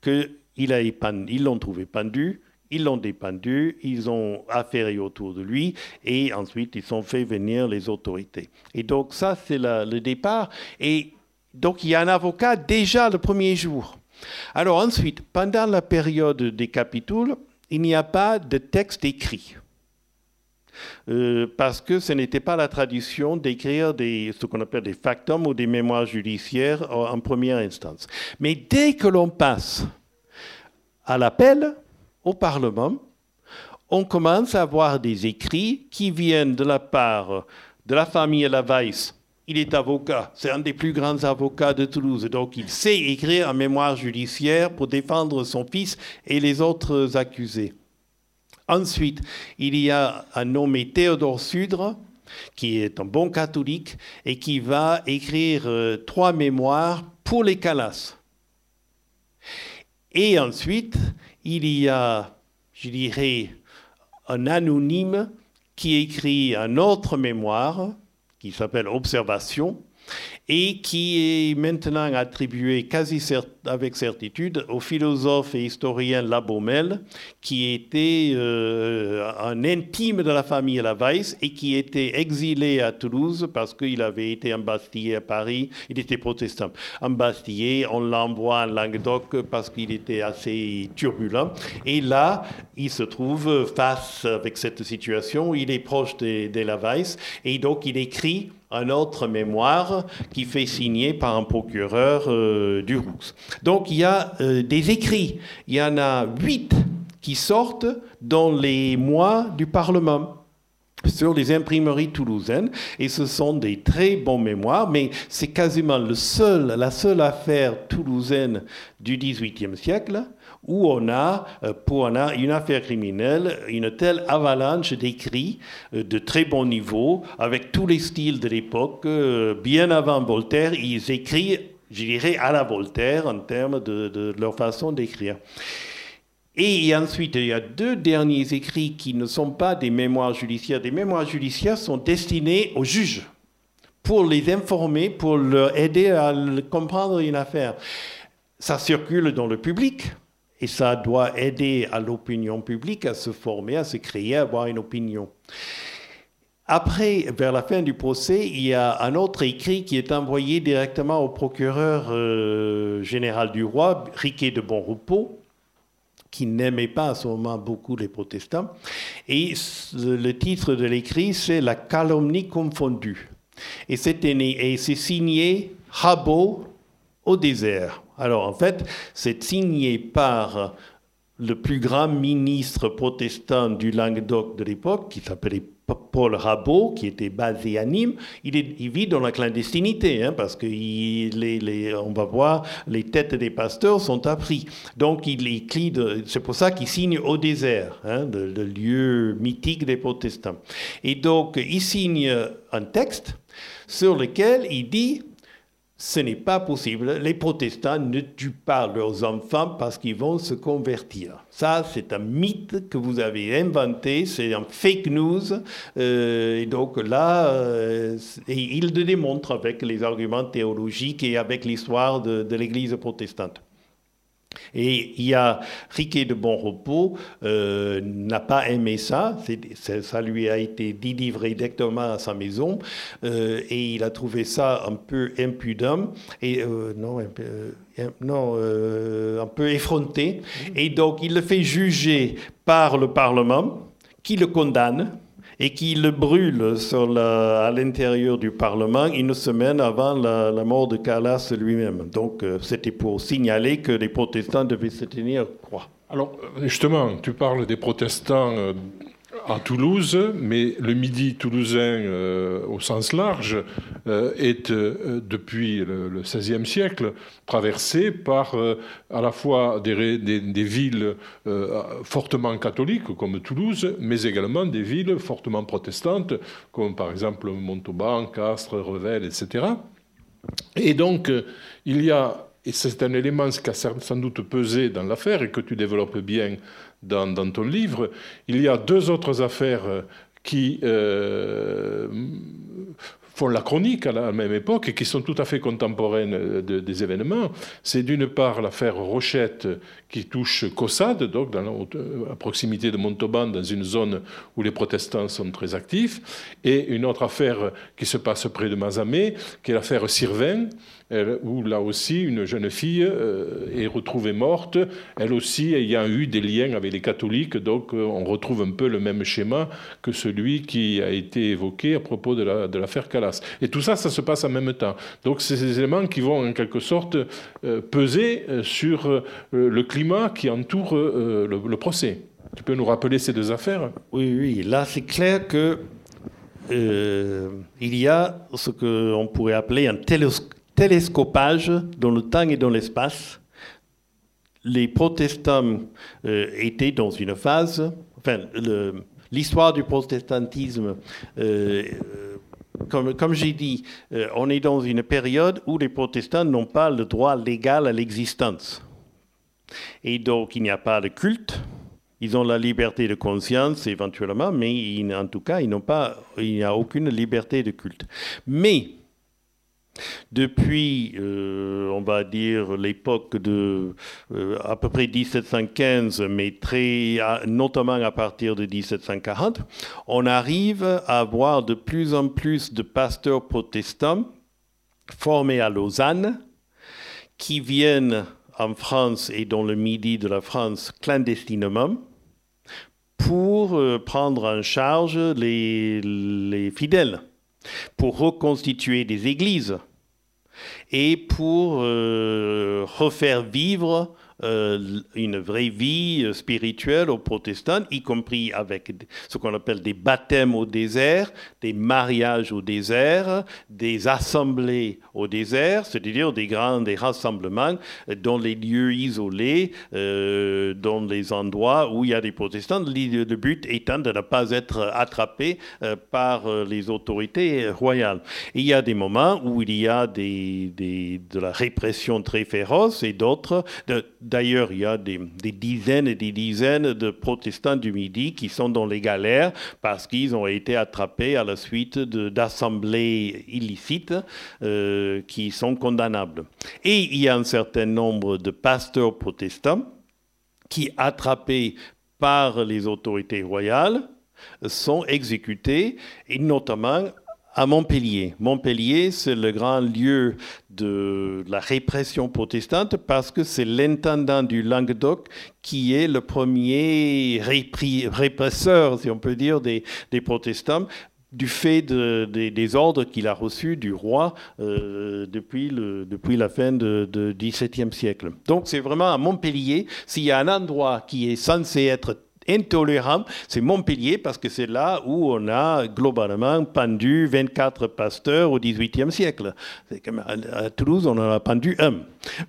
Qu'il a ils l'ont trouvé pendu, ils l'ont dépendu, ils ont affairé autour de lui et ensuite ils ont fait venir les autorités. Et donc ça, c'est le départ. Et Donc il y a un avocat déjà le premier jour. Alors ensuite, pendant la période des capitules, il n'y a pas de texte écrit. Euh, parce que ce n'était pas la tradition d'écrire ce qu'on appelle des factums ou des mémoires judiciaires en première instance. Mais dès que l'on passe à l'appel au Parlement, on commence à avoir des écrits qui viennent de la part de la famille Lavais. Il est avocat, c'est un des plus grands avocats de Toulouse, donc il sait écrire un mémoire judiciaire pour défendre son fils et les autres accusés. Ensuite, il y a un nommé Théodore Sudre, qui est un bon catholique et qui va écrire euh, trois mémoires pour les Calas. Et ensuite, il y a, je dirais, un anonyme qui écrit un autre mémoire qui s'appelle Observation et qui est maintenant attribué quasi avec certitude au philosophe et historien Labomel, qui était euh, un intime de la famille Lavais et qui était exilé à Toulouse parce qu'il avait été embastillé à Paris. Il était protestant. Embastillé, on l'envoie en Languedoc parce qu'il était assez turbulent. Et là, il se trouve face avec cette situation. Il est proche des, des Lavais et donc il écrit un autre mémoire qui fait signer par un procureur euh, du Roux. Donc il y a euh, des écrits, il y en a huit qui sortent dans les mois du Parlement sur les imprimeries toulousaines et ce sont des très bons mémoires, mais c'est quasiment le seul, la seule affaire toulousaine du XVIIIe siècle où on a, euh, pour une affaire criminelle, une telle avalanche d'écrits euh, de très bon niveau, avec tous les styles de l'époque. Euh, bien avant Voltaire, ils écrivent, je dirais, à la Voltaire en termes de, leur façon d'écrire. Et ensuite, il y a deux derniers écrits qui ne sont pas des mémoires judiciaires. Des mémoires judiciaires sont destinés aux juges pour les informer, pour leur aider à comprendre une affaire. Ça circule dans le public, et ça doit aider à l'opinion publique à se former, à se créer, à avoir une opinion. Après, vers la fin du procès, il y a un autre écrit qui est envoyé directement au procureur euh, général du roi, Riquet de Bonrepos, qui n'aimait pas à ce moment beaucoup les protestants. Et le titre de l'écrit, c'est La calomnie confondue. Et c'est signé Rabot au désert. Alors en fait, c'est signé par le plus grand ministre protestant du Languedoc de l'époque, qui s'appelait Paul Rabot, qui était basé à Nîmes, il, vit dans la clandestinité, hein, parce que on va voir, les têtes des pasteurs sont appris. Donc il écrit, c'est pour ça qu'il signe au désert, hein, le lieu mythique des protestants. Et donc il signe un texte sur lequel il dit ce n'est pas possible. Les protestants ne tuent pas leurs enfants parce qu'ils vont se convertir. Ça, c'est un mythe que vous avez inventé, c'est un fake news. Euh, et donc là, euh, il le démontre avec les arguments théologiques et avec l'histoire de l'Église protestante. Et il y a Riquet de Bonrepos euh, n'a pas aimé ça, ça lui a été délivré directement à sa maison euh, et il a trouvé ça un peu impudent et euh, non, non un peu effronté. Et donc il le fait juger par le Parlement qui le condamne et qui le brûle à l'intérieur du Parlement une semaine avant la, mort de Calas lui-même. Donc euh, c'était pour signaler que les protestants devaient se tenir croix. Alors justement, tu parles des protestants euh, à Toulouse, mais le midi toulousain euh, au sens large euh, est euh, depuis le, XVIe siècle traversé par à la fois des, des villes fortement catholiques comme Toulouse, mais également des villes fortement protestantes comme par exemple Montauban, Castres, Revel, etc. Et donc il y a et c'est un élément qui a sans doute pesé dans l'affaire et que tu développes bien dans, ton livre, il y a deux autres affaires qui euh, font la chronique à la même époque et qui sont tout à fait contemporaines des événements. C'est d'une part l'affaire Rochette qui touche Caussade, donc à proximité de Montauban, dans une zone où les protestants sont très actifs, et une autre affaire qui se passe près de Mazamet, qui est l'affaire Sirvin, où là aussi une jeune fille euh, est retrouvée morte, elle aussi ayant eu des liens avec les catholiques, donc euh, on retrouve un peu le même schéma que celui qui a été évoqué à propos de l'affaire Calas. Et tout ça, ça se passe en même temps. Donc c'est ces éléments qui vont en quelque sorte euh, peser sur le climat qui entoure le, procès. Tu peux nous rappeler ces deux affaires? Oui, oui, là c'est clair que il y a ce qu'on pourrait appeler un télescope télescopage dans le temps et dans l'espace. Les protestants euh, étaient dans une phase, enfin, l'histoire du protestantisme, euh, comme, j'ai dit, euh, on est dans une période où les protestants n'ont pas le droit légal à l'existence. Et donc, il n'y a pas de culte. Ils ont la liberté de conscience éventuellement, mais en tout cas, ils n'ont pas, il n'y a aucune liberté de culte. Mais depuis, euh, on va dire, l'époque de euh, à peu près 1715, mais très, notamment à partir de 1740, on arrive à avoir de plus en plus de pasteurs protestants formés à Lausanne qui viennent en France et dans le midi de la France clandestinement pour euh, prendre en charge les, les fidèles pour reconstituer des églises et pour euh, refaire vivre euh, une vraie vie euh, spirituelle aux protestants, y compris avec ce qu'on appelle des baptêmes au désert, des mariages au désert, des assemblées au désert, c'est-à-dire des grands rassemblements dans les lieux isolés, euh, dans les endroits où il y a des protestants. Le but étant de ne pas être attrapé par les autorités royales. il y a des moments où il y a de la répression très féroce et d'autres, D'ailleurs, il y a des, dizaines et des dizaines de protestants du Midi qui sont dans les galères parce qu'ils ont été attrapés à la suite d'assemblées illicites euh, qui sont condamnables. Et il y a un certain nombre de pasteurs protestants qui, attrapés par les autorités royales, sont exécutés, et notamment à Montpellier. Montpellier, c'est le grand lieu de la répression protestante parce que c'est l'intendant du Languedoc qui est le premier répresseur, si on peut dire, des, protestants du fait des ordres qu'il a reçus du roi euh, depuis, depuis la fin du XVIIe siècle. Donc c'est vraiment à Montpellier, s'il y a un endroit qui est censé être intolérable, c'est Montpellier parce que c'est là où on a globalement pendu 24 pasteurs au XVIIIe siècle. À Toulouse, on en a pendu un.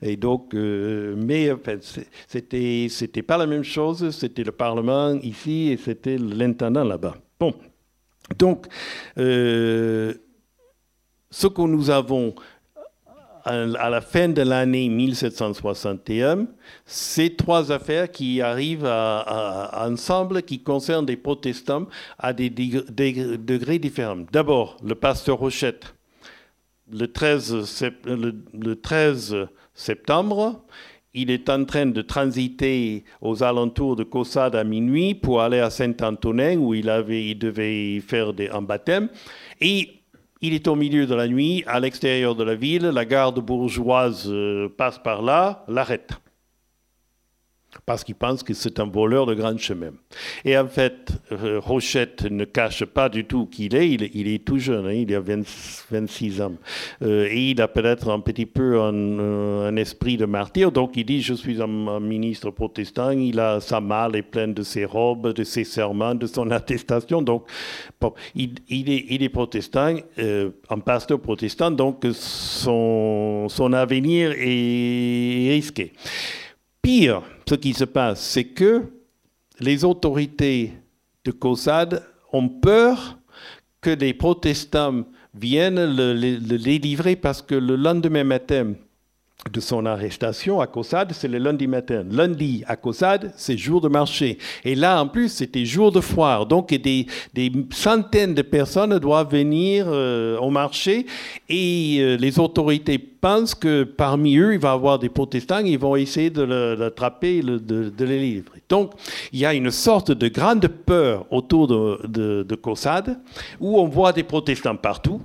Et donc, euh, mais en fait, c'était c'était pas la même chose. C'était le Parlement ici et c'était l'intendant là-bas. Bon, donc euh, ce que nous avons à la fin de l'année 1761, ces trois affaires qui arrivent ensemble, qui concernent des protestants à des, degrés différents. D'abord, le pasteur Rochette, le 13, le 13 septembre, il est en train de transiter aux alentours de Caussade à minuit pour aller à Saint-Antonin où il, avait, il devait faire un baptême. Et il est au milieu de la nuit, à l'extérieur de la ville, la garde bourgeoise euh, passe par là, l'arrête parce qu'il pense que c'est un voleur de grand chemin. Et en fait, euh, Rochette ne cache pas du tout qui il est. Il, est tout jeune, hein, il a 26 ans. Euh, et il a peut-être un petit peu euh, un, esprit de martyr. Donc il dit, je suis un, ministre protestant. Il a sa malle est pleine de ses robes, de ses serments, de son attestation. Donc il, est, protestant, un pasteur protestant. Donc son avenir est risqué. Pire, ce qui se passe, c'est que les autorités de Caussade ont peur que les protestants viennent le, délivrer parce que le lendemain matin, de son arrestation à Caussade, c'est le lundi matin. Lundi à Caussade, c'est jour de marché. Et là, en plus, c'était jour de foire. Donc, des, des centaines de personnes doivent venir euh, au marché et euh, les autorités pensent que parmi eux, il va y avoir des protestants, ils vont essayer de l'attraper, de, de, les livrer. Donc, il y a une sorte de grande peur autour de, de, de Caussade où on voit des protestants partout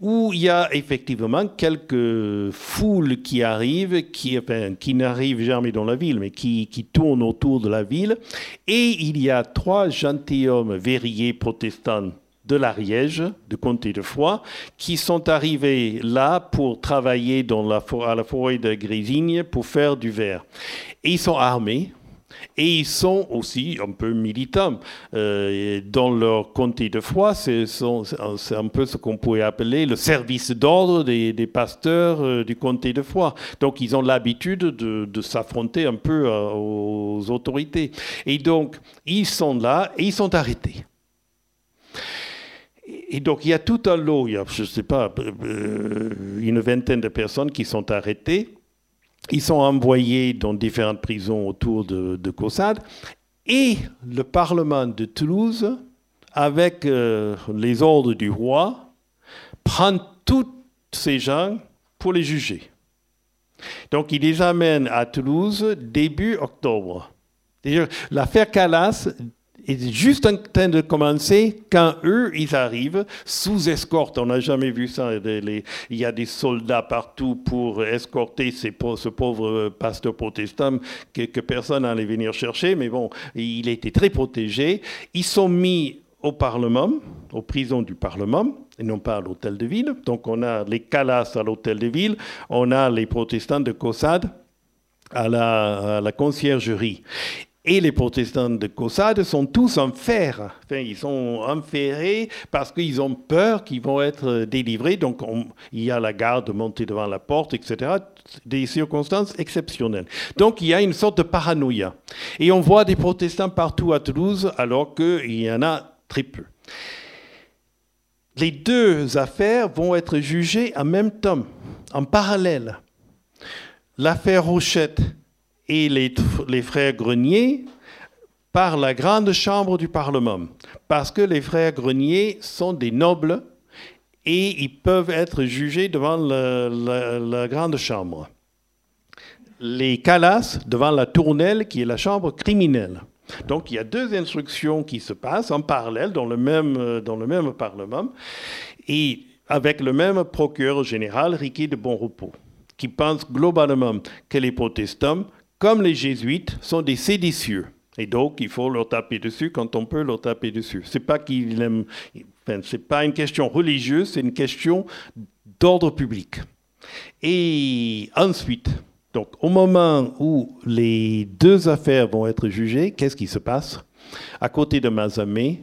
où il y a effectivement quelques foules qui arrivent, qui, n'arrivent jamais dans la ville, mais qui, qui, tournent autour de la ville. Et il y a trois gentilshommes verriers protestants de l'Ariège, de comté de Foix, qui sont arrivés là pour travailler dans la, à la forêt de Grésigne pour faire du verre. Et ils sont armés, et ils sont aussi un peu militants. Euh, dans leur comté de foi, c'est un peu ce qu'on pourrait appeler le service d'ordre des, pasteurs euh, du comté de foi. Donc ils ont l'habitude de, s'affronter un peu euh, aux autorités. Et donc ils sont là et ils sont arrêtés. Et donc il y a tout un lot, il y a, je ne sais pas, une vingtaine de personnes qui sont arrêtées. Ils sont envoyés dans différentes prisons autour de, de Caussade. Et le Parlement de Toulouse, avec euh, les ordres du roi, prend tous ces gens pour les juger. Donc il les amène à Toulouse début octobre. L'affaire Calas est juste en train de commencer quand eux, ils arrivent sous escorte. On n'a jamais vu ça. Il y a des soldats partout pour escorter ces, ce pauvre pasteur protestant que, que personne n'allait venir chercher. Mais bon, il était très protégé. Ils sont mis au Parlement, aux prisons du Parlement, et non pas à l'hôtel de ville. Donc on a les Calas à l'hôtel de ville, on a les protestants de Caussade à la conciergerie. Et les protestants de Caussade sont tous en ils sont enferrés parce qu'ils ont peur qu'ils vont être délivrés. Donc, il y a la garde montée devant la porte, etc. Des circonstances exceptionnelles. Donc, il y a une sorte de paranoïa. Et on voit des protestants partout à Toulouse, alors qu'il y en a très peu. Les deux affaires vont être jugées en même temps, en parallèle. L'affaire Rochette et les, frères Grenier par la grande chambre du Parlement, parce que les frères Grenier sont des nobles et ils peuvent être jugés devant la, grande chambre. Les Calas devant la tournelle qui est la chambre criminelle. Donc il y a deux instructions qui se passent en parallèle dans le même, dans le même Parlement et avec le même procureur général, Riquet de Bonrepos, qui pense globalement que les protestants comme les jésuites, sont des séditieux. Et donc, il faut leur taper dessus quand on peut leur taper dessus. Ce n'est pas, pas une question religieuse, c'est une question d'ordre public. Et ensuite, donc, au moment où les deux affaires vont être jugées, qu'est-ce qui se passe? À côté de Mazamé,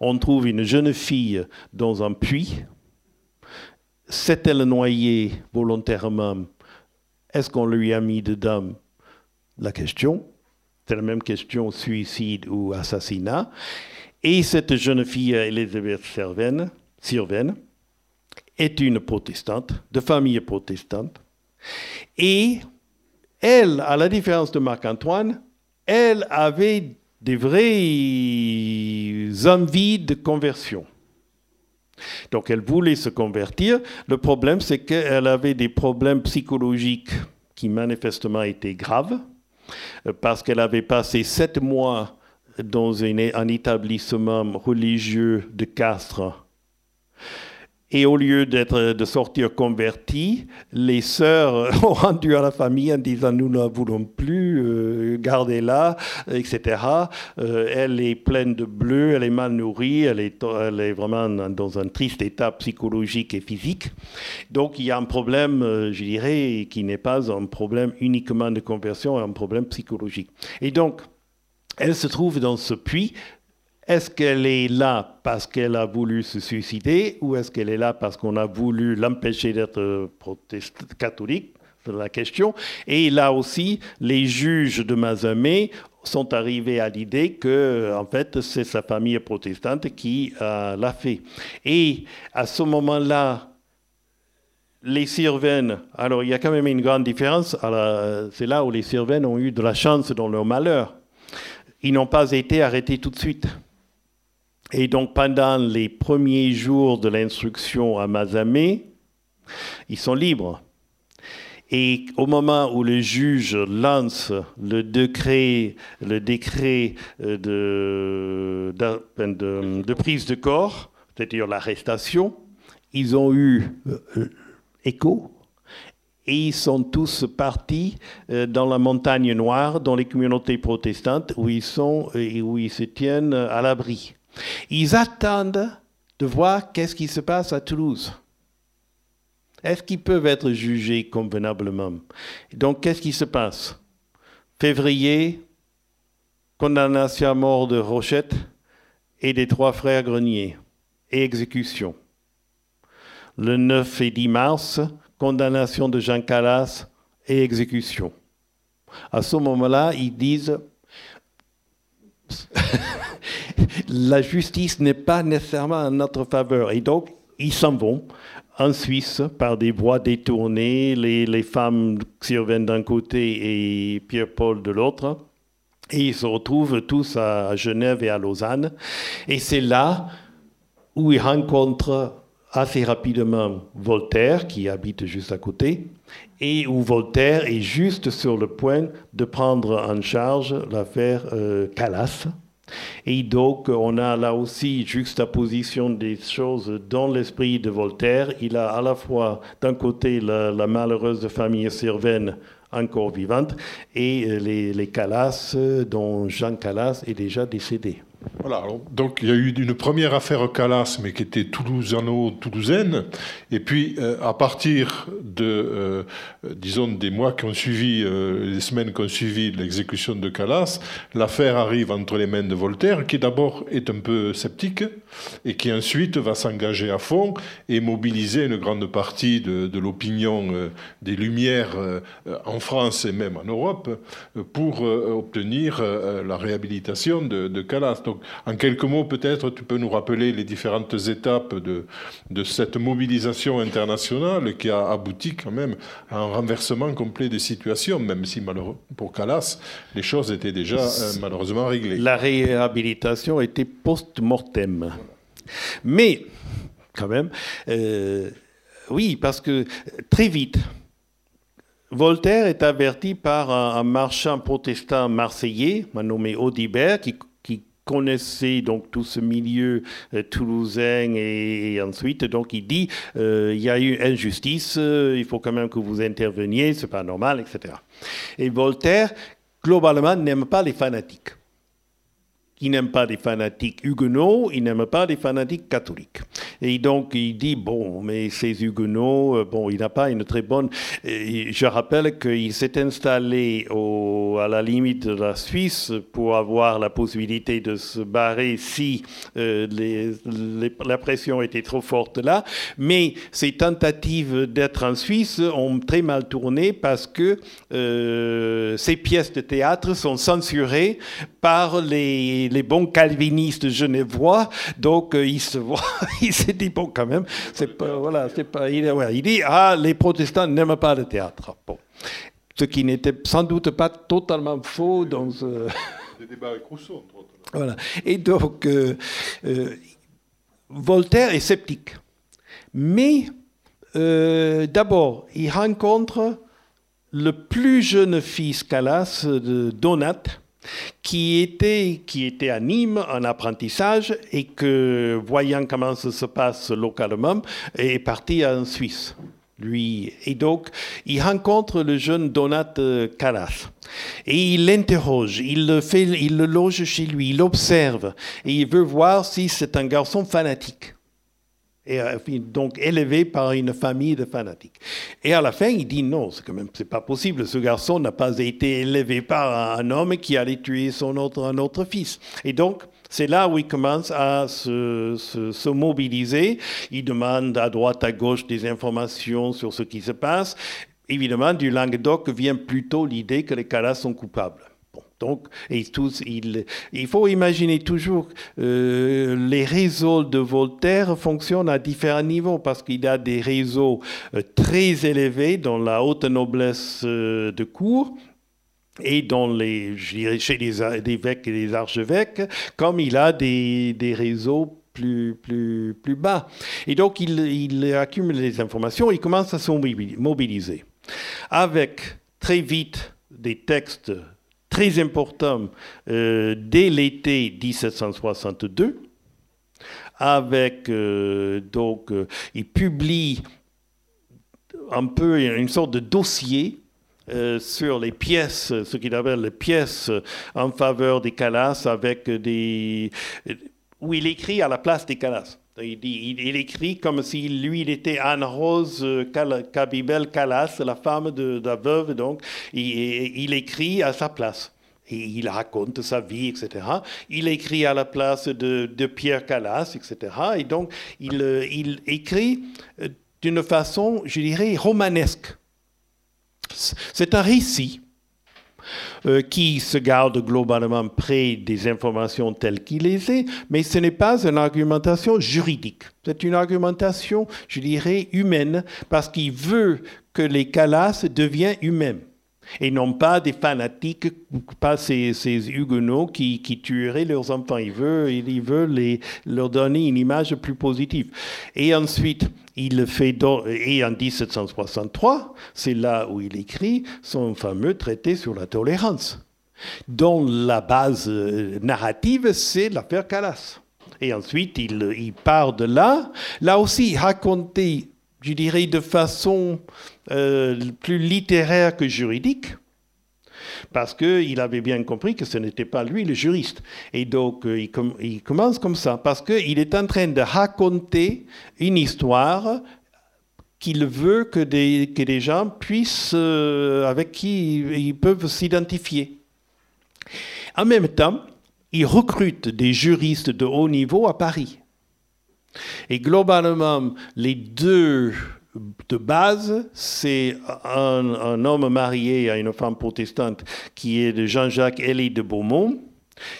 on trouve une jeune fille dans un puits. S'est-elle noyée volontairement? Est-ce qu'on lui a mis dedans? La question. C'est la même question suicide ou assassinat. Et cette jeune fille, Elisabeth Sirven, est une protestante, de famille protestante. Et elle, à la différence de Marc-Antoine, elle avait des vraies envies de conversion. Donc elle voulait se convertir. Le problème, c'est qu'elle avait des problèmes psychologiques qui manifestement étaient graves parce qu'elle avait passé sept mois dans un établissement religieux de Castres. Et au lieu d'être, de sortir convertie, les sœurs ont rendu à la famille en disant nous ne voulons plus, euh, gardez-la, etc. Euh, elle est pleine de bleu, elle est mal nourrie, elle est, elle est vraiment dans un triste état psychologique et physique. Donc il y a un problème, euh, je dirais, qui n'est pas un problème uniquement de conversion, un problème psychologique. Et donc, elle se trouve dans ce puits est-ce qu'elle est là parce qu'elle a voulu se suicider ou est-ce qu'elle est là parce qu'on a voulu l'empêcher d'être catholique? C'est la question. Et là aussi, les juges de Mazamet sont arrivés à l'idée que, en fait, c'est sa famille protestante qui l'a fait. Et à ce moment-là, les Sirvennes, alors il y a quand même une grande différence. C'est là où les Sirvennes ont eu de la chance dans leur malheur. Ils n'ont pas été arrêtés tout de suite. Et donc pendant les premiers jours de l'instruction à Mazamé, ils sont libres. Et au moment où le juge lance le décret, le décret euh, de, prise de corps, c'est-à-dire l'arrestation, ils ont eu euh, écho et ils sont tous partis euh, dans la montagne noire, dans les communautés protestantes où ils sont et où ils se tiennent à l'abri. Ils attendent de voir qu'est-ce qui se passe à Toulouse. Est-ce qu'ils peuvent être jugés convenablement? Donc, qu'est-ce qui se passe? Février, condamnation à mort de Rochette et des trois frères Grenier et exécution. Le 9 et 10 mars, condamnation de Jean Calas et exécution. À ce moment-là, ils disent la justice n'est pas nécessairement en notre faveur. Et donc, ils s'en vont en Suisse par des voies détournées, les, les femmes surviennent d'un côté et Pierre-Paul de l'autre. Et ils se retrouvent tous à Genève et à Lausanne. Et c'est là où ils rencontrent assez rapidement Voltaire, qui habite juste à côté, et où Voltaire est juste sur le point de prendre en charge l'affaire euh, Calas. Et donc, on a là aussi juxtaposition des choses dans l'esprit de Voltaire. Il a à la fois, d'un côté, la, malheureuse famille Sirvène encore vivante, et les, les Calas, dont Jean Calas est déjà décédé. Voilà, donc il y a eu une première affaire Calas, mais qui était toulousano-toulousaine. Et puis, euh, à partir de, euh, disons, des mois qui ont suivi, euh, les semaines qui ont suivi l'exécution de Calas, l'affaire arrive entre les mains de Voltaire, qui d'abord est un peu sceptique, et qui ensuite va s'engager à fond et mobiliser une grande partie de, l'opinion des Lumières en France et même en Europe pour obtenir la réhabilitation de, de Calas. En quelques mots, peut-être, tu peux nous rappeler les différentes étapes de, de cette mobilisation internationale qui a abouti quand même à un renversement complet des situations, même si pour Calas, les choses étaient déjà euh, malheureusement réglées. La réhabilitation était post-mortem. Mais, quand même, euh, oui, parce que très vite, Voltaire est averti par un, marchand protestant marseillais, nommé Audibert, qui connaissait donc tout ce milieu euh, toulousain et, ensuite donc il dit euh, il y a eu injustice, euh, il faut quand même que vous interveniez, c'est pas normal, etc. Et Voltaire globalement n'aime pas les fanatiques. Il n'aime pas les fanatiques huguenots, il n'aime pas les fanatiques catholiques. Et donc il dit, bon, mais ces huguenots, euh, bon, il n'a pas une très bonne... je rappelle qu'il s'est installé à la limite de la Suisse pour avoir la possibilité de se barrer si euh, la pression était trop forte là. Mais ces tentatives d'être en Suisse ont très mal tourné parce que euh, ces pièces de théâtre sont censurées par les, les bons calvinistes genevois. Donc il se voit... s'est dit, bon, quand même, c'est pas, voilà, c'est pas, il, il, dit, ah, les protestants n'aiment pas le théâtre. Bon. Ce qui n'était sans doute pas totalement faux dans ce... Des débats avec Rousseau, entre autres. Voilà. Et donc, euh, euh, Voltaire est sceptique. Mais, euh, d'abord, il rencontre le plus jeune fils Calas de Donat, qui était, qui était à Nîmes en apprentissage et que, voyant comment ça se passe localement, est parti en Suisse. Lui. Et donc, il rencontre le jeune Donat Calas. Et il l'interroge, il le, fait, il le loge chez lui, il l'observe. Et il veut voir si c'est un garçon fanatique et euh, donc élevé par une famille de fanatiques. Et à la fin, il dit non, c'est quand même c'est pas possible. Ce garçon n'a pas été élevé par un homme qui allait tuer son autre un autre fils. Et donc c'est là où il commence à se, se, mobiliser. Il demande à droite, à gauche des informations sur ce qui se passe. Évidemment, du Languedoc vient plutôt l'idée que les Calas sont coupables. Donc, il, faut imaginer toujours euh, les réseaux de Voltaire fonctionnent à différents niveaux parce qu'il a des réseaux euh, très élevés dans la haute noblesse euh, de cour et dans les, chez les, évêques et les archevêques, comme il a des, des réseaux plus, plus, plus bas. Et donc, il, il accumule les informations, il commence à se mobiliser. Avec très vite des textes très important euh, dès l'été 1762, avec euh, donc euh, il publie un peu une sorte de dossier sur les pièces, ce qu'il appelle les pièces en faveur des Calas, avec des où il écrit à la place des Calas. Il, écrit comme si lui, il était Anne-Rose Cabibel Calas, la femme de, la veuve, donc il, écrit à sa place. Il raconte sa vie, etc. Il écrit à la place de, Pierre Calas, etc. Et donc, il, il écrit euh, d'une façon, je dirais, romanesque. C'est un récit euh, qui se garde globalement près des informations telles qu'il les est, mais ce n'est pas une argumentation juridique. C'est une argumentation, je dirais, humaine, parce qu'il veut que les Calas deviennent humains et non pas des fanatiques, pas ces, huguenots qui, qui, tueraient leurs enfants. Il veut, il veut leur donner une image plus positive. Et ensuite, il fait, et en 1763, c'est là où il écrit son fameux traité sur la tolérance, dont la base euh, narrative, c'est l'affaire Calas. Et ensuite, il, il part de là. Là aussi, raconter je dirais de façon euh, plus littéraire que juridique, parce qu'il avait bien compris que ce n'était pas lui le juriste. Et donc euh, il, commence comme ça, parce qu'il est en train de raconter une histoire qu'il veut que des, gens puissent, euh, avec qui ils peuvent s'identifier. En même temps, il recrute des juristes de haut niveau à Paris. Et globalement, les deux de base, c'est un, homme marié à une femme protestante qui est de Jean-Jacques Elie de Beaumont,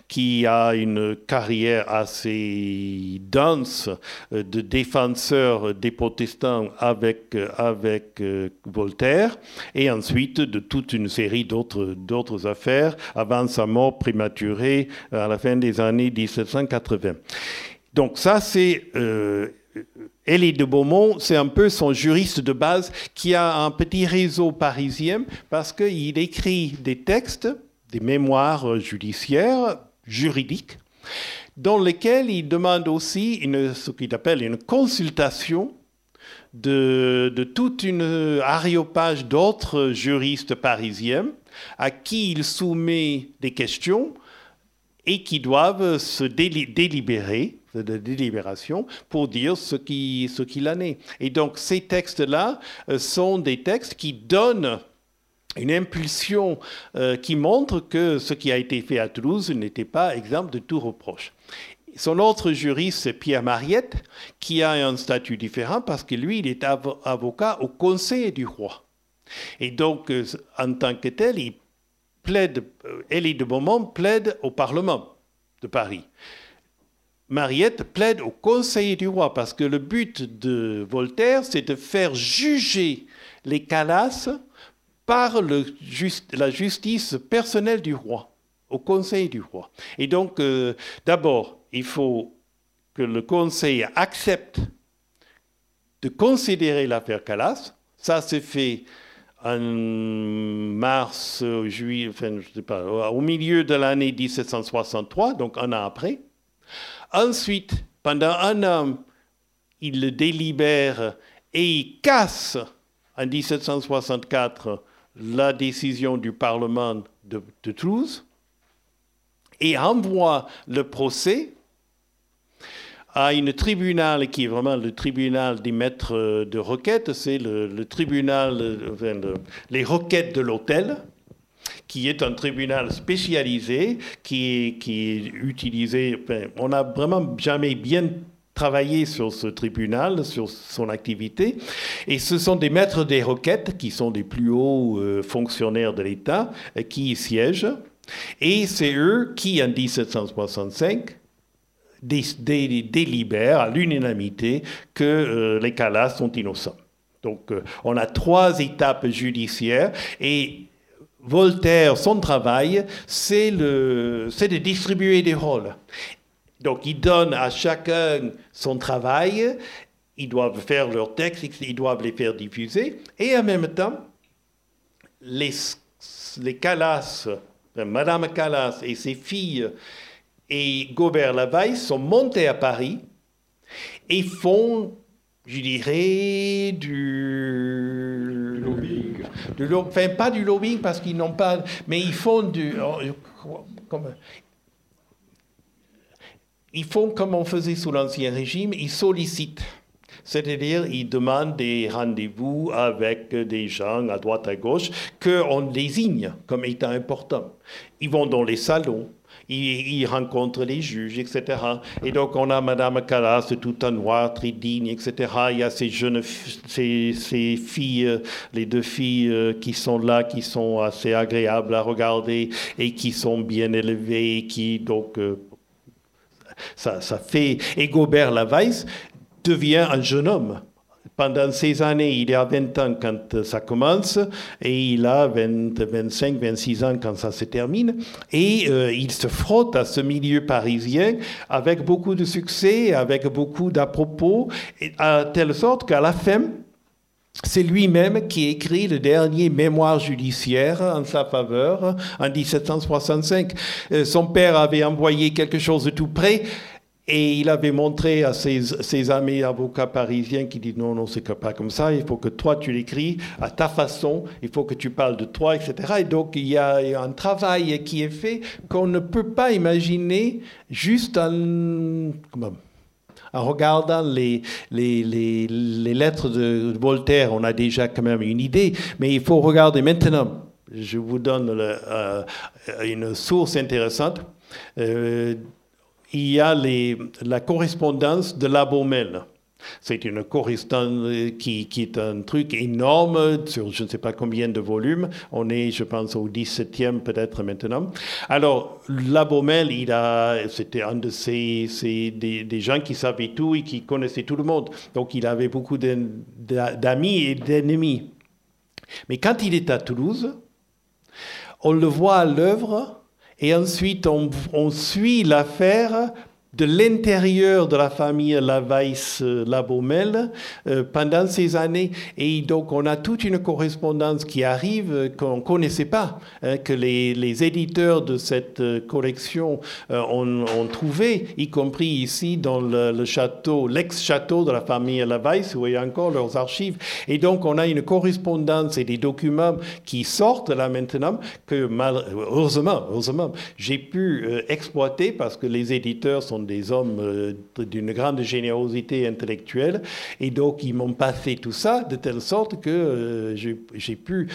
qui a une carrière assez dense de défenseur des protestants avec, avec euh, Voltaire, et ensuite de toute une série d'autres affaires avant sa mort prématurée à la fin des années 1780. Donc ça, c'est euh, Élie de Beaumont, c'est un peu son juriste de base qui a un petit réseau parisien parce qu'il écrit des textes, des mémoires judiciaires, juridiques, dans lesquels il demande aussi ce qu'il appelle une consultation de, de toute une aréopage d'autres juristes parisiens à qui il soumet des questions et qui doivent se délibérer de délibération pour dire ce qu'il en est. Et donc ces textes-là euh, sont des textes qui donnent une impulsion euh, qui montre que ce qui a été fait à Toulouse n'était pas exemple de tout reproche. Son autre juriste, c'est Pierre Mariette, qui a un statut différent parce que lui, il est avocat au Conseil du roi. Et donc, euh, en tant que tel, il plaide, Élie de Beaumont plaide au Parlement de Paris. Mariette plaide au conseiller du roi parce que le but de Voltaire, c'est de faire juger les Calas par la justice personnelle du roi, au conseil du roi. Et donc, euh, d'abord, il faut que le conseil accepte de considérer l'affaire Calas. Ça s'est fait en mars, juillet, enfin, je sais pas, au milieu de l'année 1763, donc un an après. Ensuite, pendant un an, il le délibère et il casse en 1764 la décision du Parlement de, Toulouse et envoie le procès à une tribunal qui est vraiment le tribunal des maîtres de requêtes, c'est le, tribunal, les requêtes de l'hôtel, qui est un tribunal spécialisé, qui est, qui est utilisé. on n'a vraiment jamais bien travaillé sur ce tribunal, sur son activité. Et ce sont des maîtres des requêtes, qui sont des plus hauts euh, fonctionnaires de l'État, qui y siègent. Et c'est eux qui, en 1765, délibèrent à l'unanimité que euh, les Calas sont innocents. Donc euh, on a trois étapes judiciaires et Voltaire, son travail, c'est de distribuer des rôles. Donc il donne à chacun son travail, ils doivent faire leurs textes, ils doivent les faire diffuser, et en même temps, les, les Calas, Madame Calas et ses filles et Gobert Lavaille sont montés à Paris et font, je dirais, du lobbying. Du, enfin, pas du lobbying parce qu'ils n'ont pas, mais ils font du. Oh, ils font comme on faisait sous l'Ancien Régime, ils sollicitent. C'est-à-dire, ils demandent des rendez-vous avec des gens à droite, à gauche, qu'on désigne comme étant importants. Ils vont dans les salons, ils, rencontrent les juges, etc. Et donc, on a Madame Calas, tout en noir, très digne, etc. Il y a ces jeunes, ces, filles, les deux filles euh, qui sont là, qui sont assez agréables à regarder et qui sont bien élevées, qui, donc, euh, ça, fait. Et Gobert devient un jeune homme. Pendant ces années, il a 20 ans quand ça commence et il a 20, 25, 26 ans quand ça se termine. Et euh, il se frotte à ce milieu parisien avec beaucoup de succès, avec beaucoup d'à-propos, à telle sorte qu'à la fin, c'est lui-même qui écrit le dernier mémoire judiciaire en sa faveur en 1765. Euh, son père avait envoyé quelque chose de tout près et il avait montré à ses, amis avocats parisiens qui disent non, non, c'est pas comme ça, il faut que toi tu l'écris à ta façon, il faut que tu parles de toi, etc. Et donc il y a un travail qui est fait qu'on ne peut pas imaginer juste en, regardant les, lettres de Voltaire. On a déjà quand même une idée, mais il faut regarder maintenant. Je vous donne euh, une source intéressante. Euh, il y a la correspondance de la Baumelle. C'est une correspondance qui, est un truc énorme sur je ne sais pas combien de volumes. On est, je pense, au 17e peut-être maintenant. Alors, la Baumelle, il a, c'était un de ces, des, gens qui savaient tout et qui connaissaient tout le monde. Donc, il avait beaucoup d'amis et d'ennemis. Mais quand il est à Toulouse, on le voit à l'œuvre et ensuite, on, suit l'affaire de l'intérieur de la famille Lavais-Labomel euh, pendant ces années. Et donc, on a toute une correspondance qui arrive euh, qu'on ne connaissait pas, hein, que les, les, éditeurs de cette euh, collection ont, ont, trouvé, y compris ici dans le, château, l'ex-château de la famille Lavais, où il y a encore leurs archives. Et donc, on a une correspondance et des documents qui sortent là maintenant, que heureusement, heureusement, j'ai pu exploiter parce que les éditeurs sont des hommes euh, d'une grande générosité intellectuelle, et donc ils m'ont passé tout ça de telle sorte que euh, j'ai pu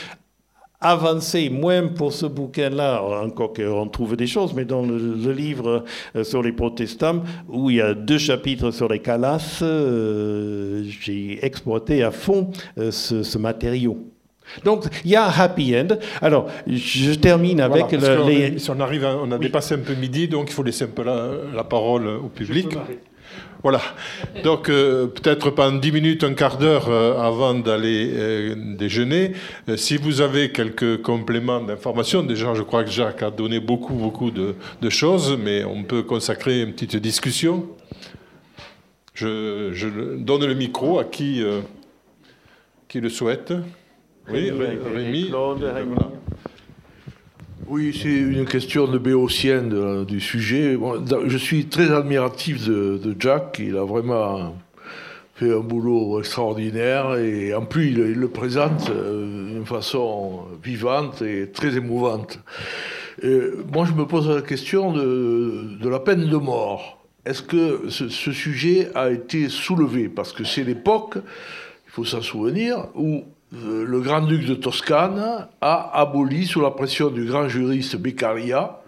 avancer, moins pour ce bouquin-là, encore qu'on trouve des choses, mais dans le, livre euh, sur les protestants, où il y a deux chapitres sur les calasses, j'ai exploité à fond ce, ce matériau. Donc, il y a un happy end. Alors, je termine avec le, Si on arrive, on a dépassé un peu midi, donc il faut laisser un peu la, parole au public. Voilà. Donc, euh, peut-être pendant 10 minutes, un quart d'heure euh, avant d'aller euh, déjeuner, si vous avez quelques compléments d'information, déjà, je crois que Jacques a donné beaucoup, beaucoup de, choses, mais on peut consacrer une petite discussion. Je, je donne le micro à qui, qui le souhaite. Oui, Rémi. Oui, c'est une question de béotien du sujet. je suis très admiratif de, Jack. Il a vraiment fait un boulot extraordinaire et en plus, il, le présente euh, d'une façon vivante et très émouvante. moi, je me pose la question de, la peine de mort. Est-ce que ce, ce, sujet a été soulevé? Parce que c'est l'époque, il faut s'en souvenir, où le grand-duc de Toscane a aboli, sous la pression du grand juriste Beccaria,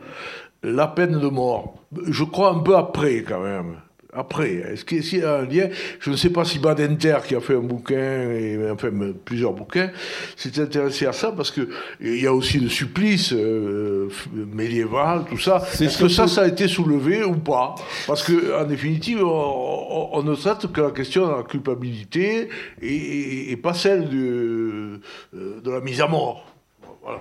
la peine de mort. Je crois un peu après, quand même. Après. Est-ce qu'il y a un lien? Je ne sais pas si Badenter, qui a fait un bouquin, et, enfin plusieurs bouquins, s'est intéressé à ça, parce qu'il y a aussi le supplice euh, médiéval, tout ça. Est-ce que ça, ça a été soulevé ou pas? Parce qu'en définitive, on, ne traite que la question de la culpabilité et, pas celle de, euh, de la mise à mort. Voilà.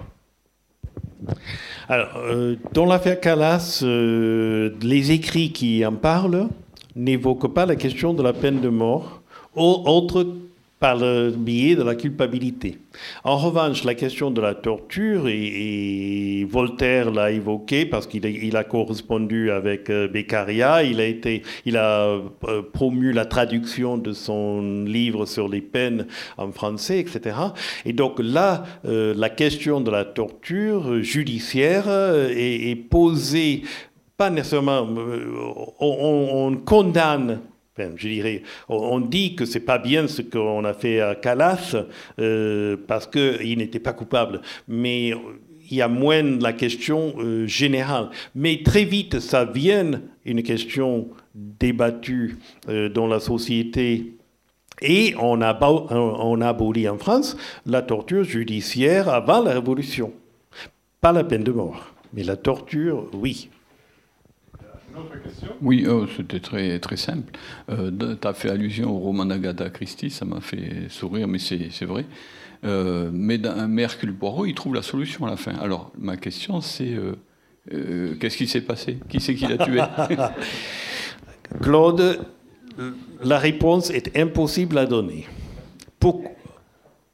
Alors, euh, dans l'affaire Calas, les écrits qui en parlent n'évoque pas la question de la peine de mort, autre par le biais de la culpabilité. En revanche, la question de la torture, et, Voltaire l'a évoqué parce qu'il a, correspondu avec euh, Beccaria, il a, été, il a euh, promu la traduction de son livre sur les peines en français, etc. Et donc là, euh, la question de la torture judiciaire est posée pas nécessairement. Euh, on, condamne je dirais, on dit que c'est pas bien ce qu'on a fait à Calas euh, parce qu'il n'était pas coupable, mais il y a moins la question euh, générale. Mais très vite, ça vient une question débattue dans la société. Et on a, on a aboli en France la torture judiciaire avant la Révolution. Pas la peine de mort, mais la torture, oui. Oui, oh, c'était très, très simple. Euh, tu as fait allusion au roman d'Agatha Christie, ça m'a fait sourire, mais c'est vrai. Euh, mais, mais Hercule Poirot, il trouve la solution à la fin. Alors, ma question, c'est euh, euh, qu'est-ce qui s'est passé? Qui c'est qui l'a tué? Claude, la réponse est impossible à donner. Pour,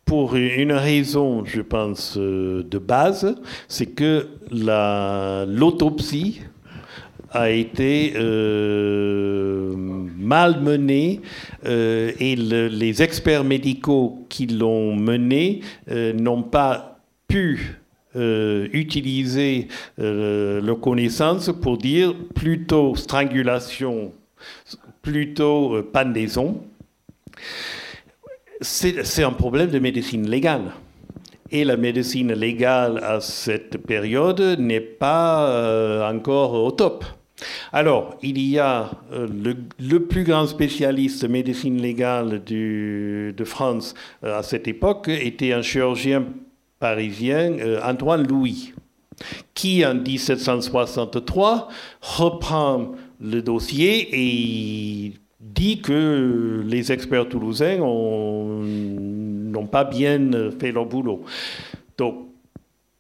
pour une raison, je pense, de base, c'est que l'autopsie a été euh, mal mené euh, et les experts médicaux qui l'ont mené euh, n'ont pas pu utiliser leurs connaissances pour dire plutôt strangulation, plutôt pendaison. C'est un problème de médecine légale. Et la médecine légale à cette période n'est pas encore au top. Alors, il y a euh, le, plus grand spécialiste de médecine légale de France euh, à cette époque était un chirurgien parisien, euh, Antoine Louis, qui en 1763 reprend le dossier et dit que les experts toulousains n'ont pas bien fait leur boulot. Donc,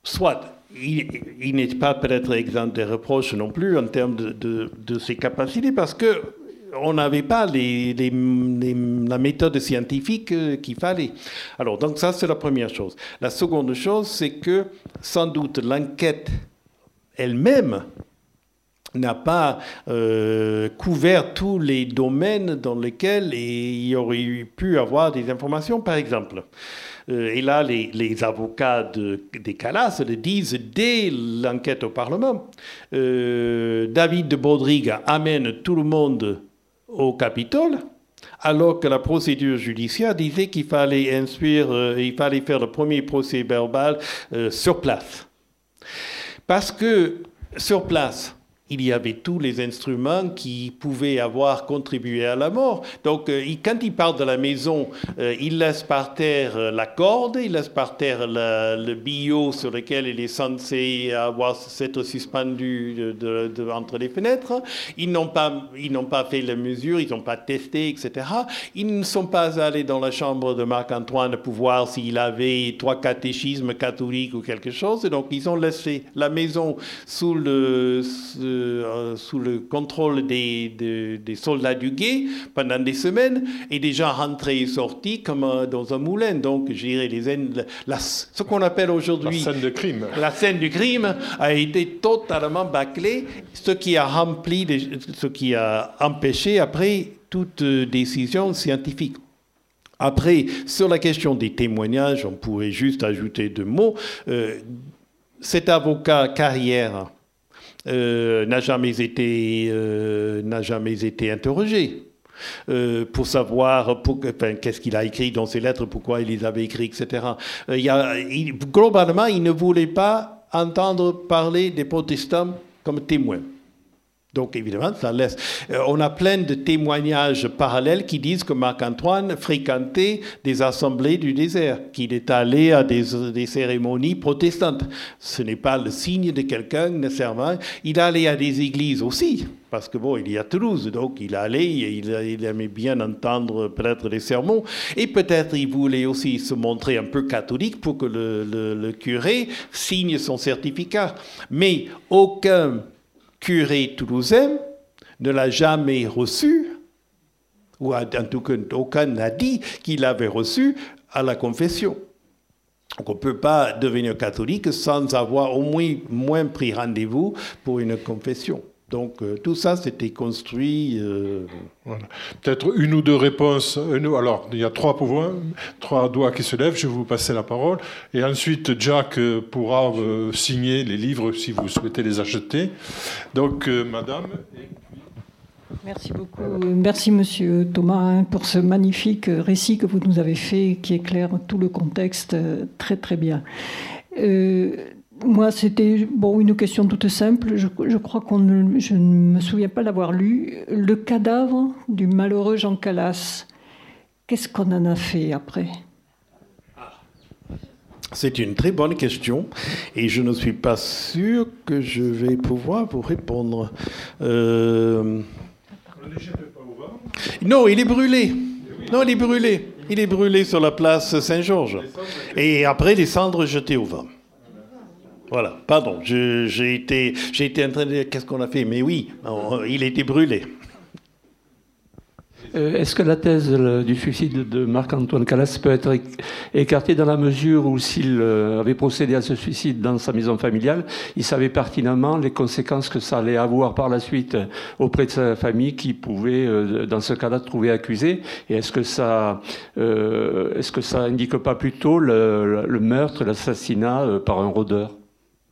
soit il, n'est pas peut-être exempt des reproches non plus en termes de, ses capacités parce que on n'avait pas la méthode scientifique euh, qu'il fallait. Alors, donc ça, c'est la première chose. La seconde chose, c'est que sans doute l'enquête elle-même n'a pas euh, couvert tous les domaines dans lesquels il aurait pu avoir des informations. Par exemple, et là, les, avocats des Calas le disent dès l'enquête au Parlement. Euh, David de Baudrigue amène tout le monde au Capitole, alors que la procédure judiciaire disait qu'il fallait euh, il fallait faire le premier procès verbal sur place. Parce que sur place, il y avait tous les instruments qui pouvaient avoir contribué à la mort. Donc, euh, quand il part de la maison, euh, il laisse par terre euh, la corde, il laisse par terre le billot sur lequel il est censé avoir s'être suspendu entre les fenêtres. Ils n'ont pas, ils n'ont pas fait les mesures, ils n'ont pas testé, etc. Ils ne sont pas allés dans la chambre de Marc-Antoine pour voir s'il avait trois catéchismes catholiques ou quelque chose. Et donc, ils ont laissé la maison sous le euh, sous le contrôle des, des, soldats du guet pendant des semaines et déjà rentrés et sortis comme euh, dans un moulin. Donc, je dirais, les, la, ce qu'on appelle aujourd'hui. La scène de crime. La scène du crime a été totalement bâclée, ce qui a rempli, ce qui a empêché après toute décision scientifique. Après, sur la question des témoignages, on pourrait juste ajouter deux mots. Euh, cet avocat carrière euh, n'a jamais été euh, n'a jamais été interrogé. Euh, pour savoir qu'est-ce qu'il a écrit dans ses lettres, pourquoi il les avait écrits, etc. Il globalement, il ne voulait pas entendre parler des protestants comme témoins. Donc évidemment, ça laisse. Euh, on a plein de témoignages parallèles qui disent que Marc-Antoine fréquentait des assemblées du désert, qu'il est allé à des, cérémonies protestantes. Ce n'est pas le signe de quelqu'un nécessairement. Il allait à des églises aussi, parce que bon, il y a Toulouse, donc il allait, il, il aimait bien entendre peut-être des sermons, et peut-être il voulait aussi se montrer un peu catholique pour que le curé signe son certificat. Mais aucun curé toulousain ne l'a jamais reçu, ou en tout cas aucun n'a dit qu'il l'avait reçu à la confession. Donc on ne peut pas devenir catholique sans avoir au moins, moins pris rendez-vous pour une confession. Donc euh, tout ça, c'était construit. Euh, Peut-être une ou deux réponses. alors, il y a trois pouvoirs, trois doigts qui se lèvent. Je vais vous passer la parole. Et ensuite, Jack euh, pourra signer les livres si vous souhaitez les acheter. Donc, Madame. Merci beaucoup. Merci, Monsieur Thomas, hein, pour ce magnifique récit que vous nous avez fait, qui éclaire tout le contexte très très bien. Moi, c'était bon, une question toute simple. Je, crois qu'on je ne me souviens pas l'avoir lu. Le cadavre du malheureux Jean Calas, qu'est-ce qu'on en a fait après? C'est une très bonne question et je ne suis pas sûr que je vais pouvoir vous répondre. Euh, non, il est brûlé. Non, il est brûlé. Il est brûlé sur la place Saint-Georges. Et après, les cendres jetées au vent. Voilà, pardon, j'ai été, en train de dire qu'est-ce qu'on a fait, mais oui, il a été brûlé. Euh, est-ce que la thèse du suicide de Marc-Antoine Calas peut être écartée dans la mesure où s'il euh, avait procédé à ce suicide dans sa maison familiale, il savait pertinemment les conséquences que ça allait avoir par la suite auprès de sa famille qui pouvait, euh, dans ce cas-là, trouver accusé? Et est-ce que ça, est-ce que ça indique pas plutôt le meurtre, l'assassinat par un rôdeur?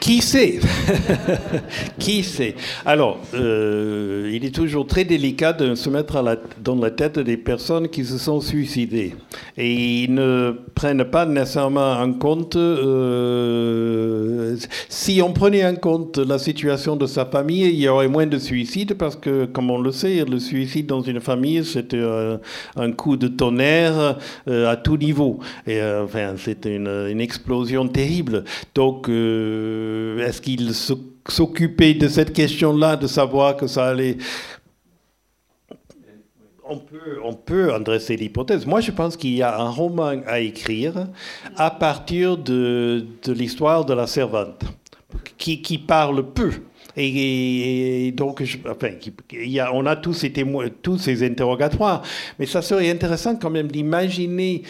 Qui sait? Qui sait? Alors, euh, il est toujours très délicat de se mettre dans la tête des personnes qui se sont suicidées. Et ils ne prennent pas nécessairement en compte, euh, si on prenait en compte la situation de sa famille, il y aurait moins de suicides parce que, comme on le sait, le suicide dans une famille, c'est un coup de tonnerre euh, à tout niveau. Et enfin, c'est une, une, explosion terrible. Donc, euh, est-ce qu'il s'occupait de cette question-là, de savoir que ça allait... On peut, on peut en dresser l'hypothèse. Moi, je pense qu'il y a un roman à écrire à partir de, l'histoire de la servante, qui, parle peu. Et, donc, enfin, il y a, on a tous ces, témoins, tous ces interrogatoires, mais ça serait intéressant quand même d'imaginer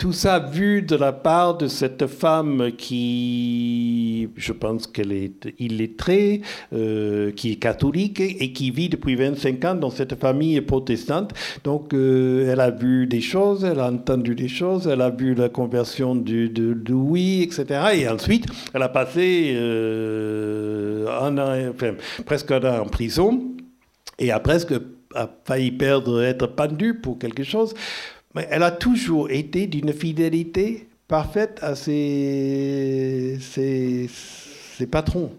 tout ça vu de la part de cette femme qui, je pense qu'elle est illettrée, euh, qui est catholique et qui vit depuis 25 ans dans cette famille protestante. Donc, euh, elle a vu des choses, elle a entendu des choses, elle a vu la conversion de Louis, etc. Et ensuite, elle a passé euh, presque un an en prison et a presque a failli perdre, être pendue pour quelque chose. Mais elle a toujours été d'une fidélité parfaite à ses, patrons.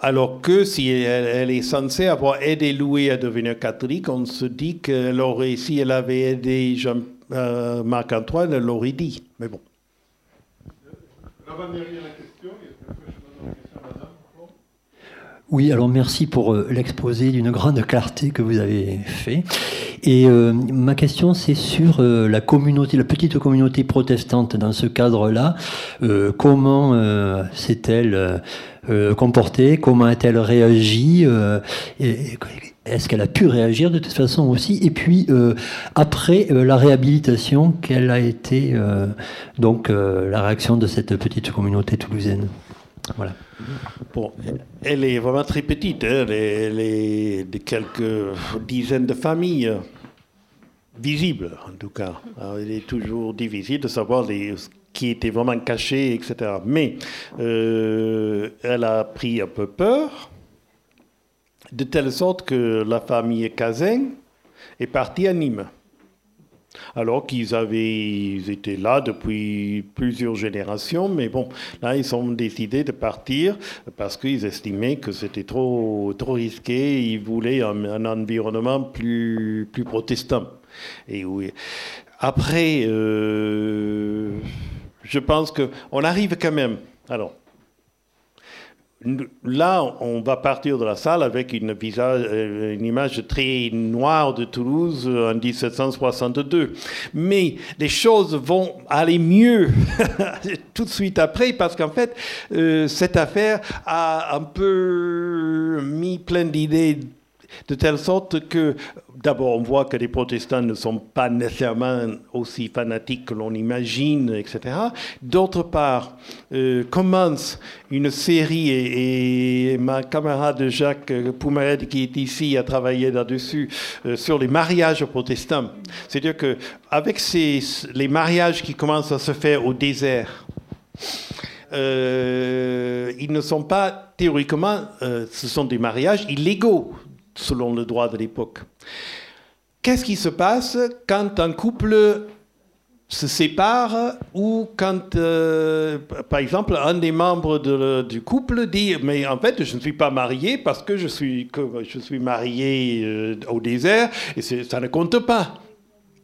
Alors que si elle, est censée avoir aidé Louis à devenir catholique, on se dit qu'elle aurait, si elle avait aidé Jean, euh, Marc-Antoine, elle l'aurait dit. Mais bon. Oui, alors merci pour euh, l'exposé d'une grande clarté que vous avez fait. Et euh, ma question, c'est sur euh, la communauté, la petite communauté protestante dans ce cadre-là. comment s'est-elle comportée? Comment a-t-elle réagi Est-ce qu'elle a pu réagir de toute façon aussi? Et puis, après la réhabilitation, quelle a été donc la réaction de cette petite communauté toulousaine? Voilà. Bon, elle est vraiment très petite, hein. elle, est, de quelques dizaines de familles visibles en tout cas. il est toujours difficile de savoir les, qui était vraiment caché, etc. Mais euh, elle a pris un peu peur, de telle sorte que la famille Cazin est partie à Nîmes. Alors qu'ils avaient, étaient là depuis plusieurs générations, mais bon, là, ils ont décidé de partir parce qu'ils estimaient que c'était trop, risqué, ils voulaient un, environnement plus, protestant. Et oui. Après, euh, je pense qu'on arrive quand même. Là, on va partir de la salle avec une, euh, image très noire de Toulouse en 1762. Mais les choses vont aller mieux tout de suite après parce qu'en fait, euh, cette affaire a un peu mis plein d'idées de telle sorte que, d'abord, on voit que les protestants ne sont pas nécessairement aussi fanatiques que l'on imagine, etc. D'autre part, euh, commence une série, et, ma camarade Jacques Poumared, qui est ici, a travaillé là-dessus, euh, sur les mariages protestants. C'est-à-dire que avec ces, les mariages qui commencent à se faire au désert, euh, ils ne sont pas théoriquement, ce sont des mariages illégaux selon le droit de l'époque. Qu'est-ce qui se passe quand un couple se sépare ou quand, euh, par exemple, un des membres du couple dit Mais en fait, je ne suis pas marié parce que je suis, que je suis marié euh, au désert et ça ne compte pas.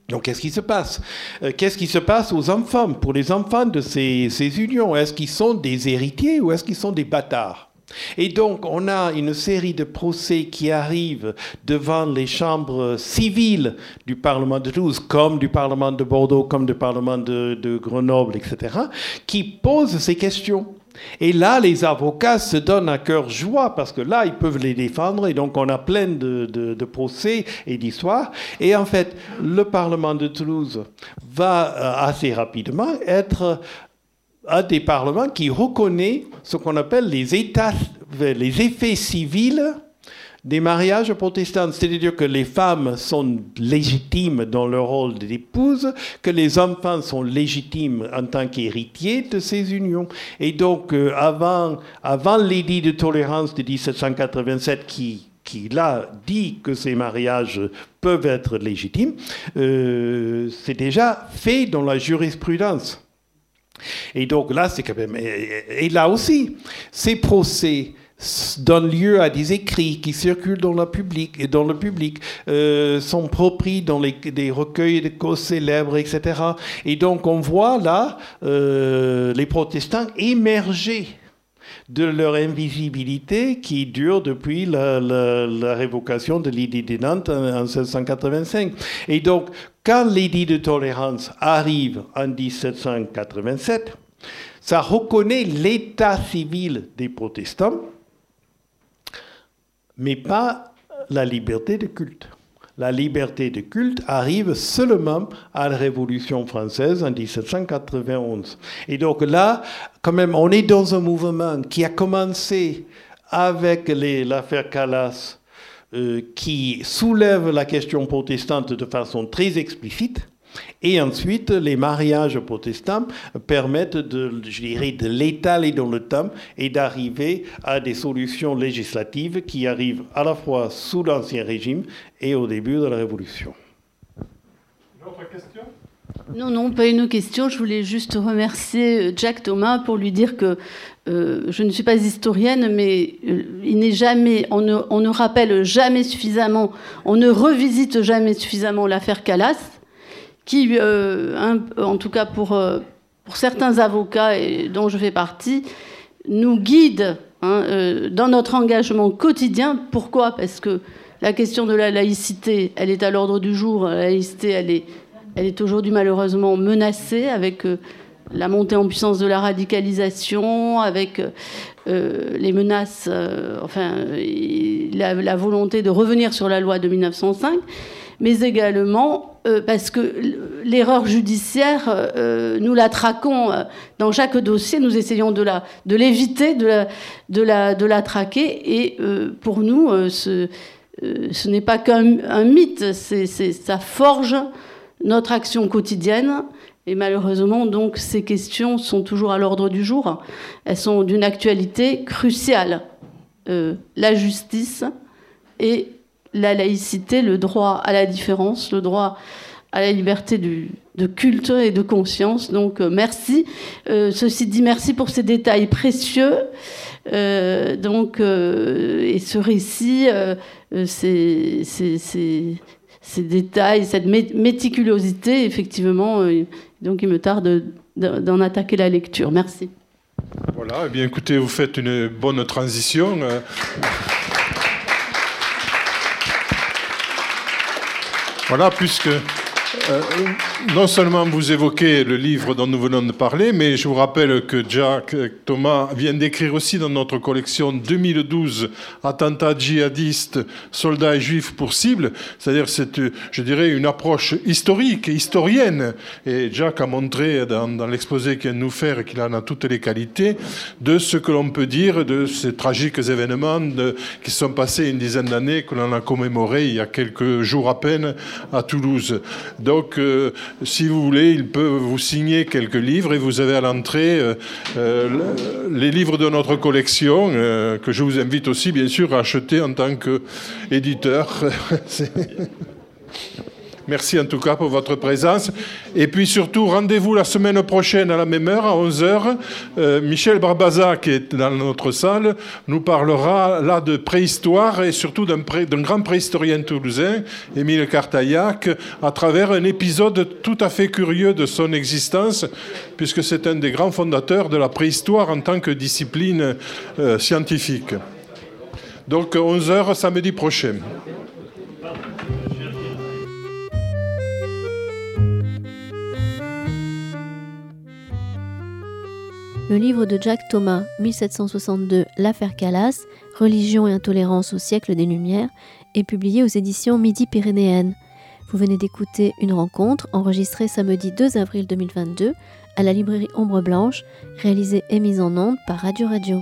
Donc, qu'est-ce qui se passe? Euh, Qu'est-ce qui se passe aux enfants, pour les enfants de ces, ces unions Est-ce qu'ils sont des héritiers ou est-ce qu'ils sont des bâtards? Et donc, on a une série de procès qui arrivent devant les chambres civiles du Parlement de Toulouse, comme du Parlement de Bordeaux, comme du Parlement de, Grenoble, etc., qui posent ces questions. Et là, les avocats se donnent à cœur joie parce que là, ils peuvent les défendre et donc on a plein de, de procès et d'histoires. Et en fait, le Parlement de Toulouse va euh, assez rapidement être un des parlements qui reconnaît ce qu'on appelle les, états, les effets civils des mariages protestants, c'est-à-dire que les femmes sont légitimes dans leur rôle d'épouse, que les enfants sont légitimes en tant qu'héritiers de ces unions. Et donc, euh, avant, avant l'édit de tolérance de 1787 qui qui là dit que ces mariages peuvent être légitimes, euh, c'est déjà fait dans la jurisprudence. Et donc là, c'est quand même. Et, là aussi, ces procès donnent lieu à des écrits qui circulent dans le public, dans le public euh, sont propres dans les, des recueils de causes célèbres, etc. Et donc on voit là euh, les protestants émerger de leur invisibilité qui dure depuis la, révocation de l'idée de Nantes en, en 1785. Et donc, quand l'édit de tolérance arrive en 1787, ça reconnaît l'état civil des protestants, mais pas la liberté de culte. La liberté de culte arrive seulement à la Révolution française en 1791. Et donc là, quand même, on est dans un mouvement qui a commencé avec l'affaire Calas euh, qui soulève la question protestante de façon très explicite. Et ensuite, les mariages protestants permettent de, je dirais, de l'étaler dans le temps et d'arriver à des solutions législatives qui arrivent à la fois sous l'Ancien Régime et au début de la Révolution. Une autre question? Non, non, pas une question. Je voulais juste remercier euh, Jack Thomas pour lui dire que euh, je ne suis pas historienne, mais euh, il n'est jamais, on ne, rappelle jamais suffisamment, on ne revisite jamais suffisamment l'affaire Calas, qui, en tout cas pour, pour certains avocats dont je fais partie, nous guide hein, dans notre engagement quotidien. Pourquoi? Parce que la question de la laïcité, elle est à l'ordre du jour. La laïcité, elle est elle est aujourd'hui malheureusement menacée avec euh, la montée en puissance de la radicalisation, avec euh, les menaces, euh, enfin, la, volonté de revenir sur la loi de 1905, mais également parce que l'erreur judiciaire, nous la traquons dans chaque dossier, nous essayons de l'éviter, de, la, de, la, de la traquer, et pour nous, ce, n'est pas qu'un mythe, ça forge notre action quotidienne. Et malheureusement, donc, ces questions sont toujours à l'ordre du jour. Elles sont d'une actualité cruciale. Euh, la justice et la laïcité, le droit à la différence, le droit à la liberté de culte et de conscience. Donc merci. ceci dit, merci pour ces détails précieux. donc, et ce récit, ces, ces, détails, cette méticulosité, effectivement, donc il me tarde d'en attaquer la lecture. Merci. Voilà, eh bien écoutez, vous faites une bonne transition. Voilà, puisque euh, non seulement vous évoquez le livre dont nous venons de parler, mais je vous rappelle que Jacques Thomas vient d'écrire aussi dans notre collection 2012 Attentats djihadistes, soldats et juifs pour cible. C'est-à-dire, c'est, je dirais, une approche historique et historienne. Et Jacques a montré dans, l'exposé qu'il vient de nous faire qu'il en a toutes les qualités de ce que l'on peut dire de ces tragiques événements qui sont passés une dizaine d'années, que l'on a commémoré il y a quelques jours à peine à Toulouse. Donc, euh, si vous voulez, il peut vous signer quelques livres et vous avez à l'entrée euh, euh, les livres de notre collection que je vous invite aussi, bien sûr, à acheter en tant qu'éditeur. Merci en tout cas pour votre présence. Et puis surtout, rendez-vous la semaine prochaine à la même heure, à 11h. Euh, Michel Barbaza, qui est dans notre salle, nous parlera là de préhistoire et surtout d'un, grand préhistorien toulousain, Émile Cartaillac, à travers un épisode tout à fait curieux de son existence, puisque c'est un des grands fondateurs de la préhistoire en tant que discipline euh, scientifique. Donc 11h samedi prochain. Le livre de Jack Thomas, 1762, L'affaire Calas, Religion et intolérance au siècle des Lumières, est publié aux éditions Midi-Pyrénéennes. Vous venez d'écouter une rencontre enregistrée samedi 2 avril 2022 à la librairie Ombre Blanche, réalisée et mise en onde par Radio Radio.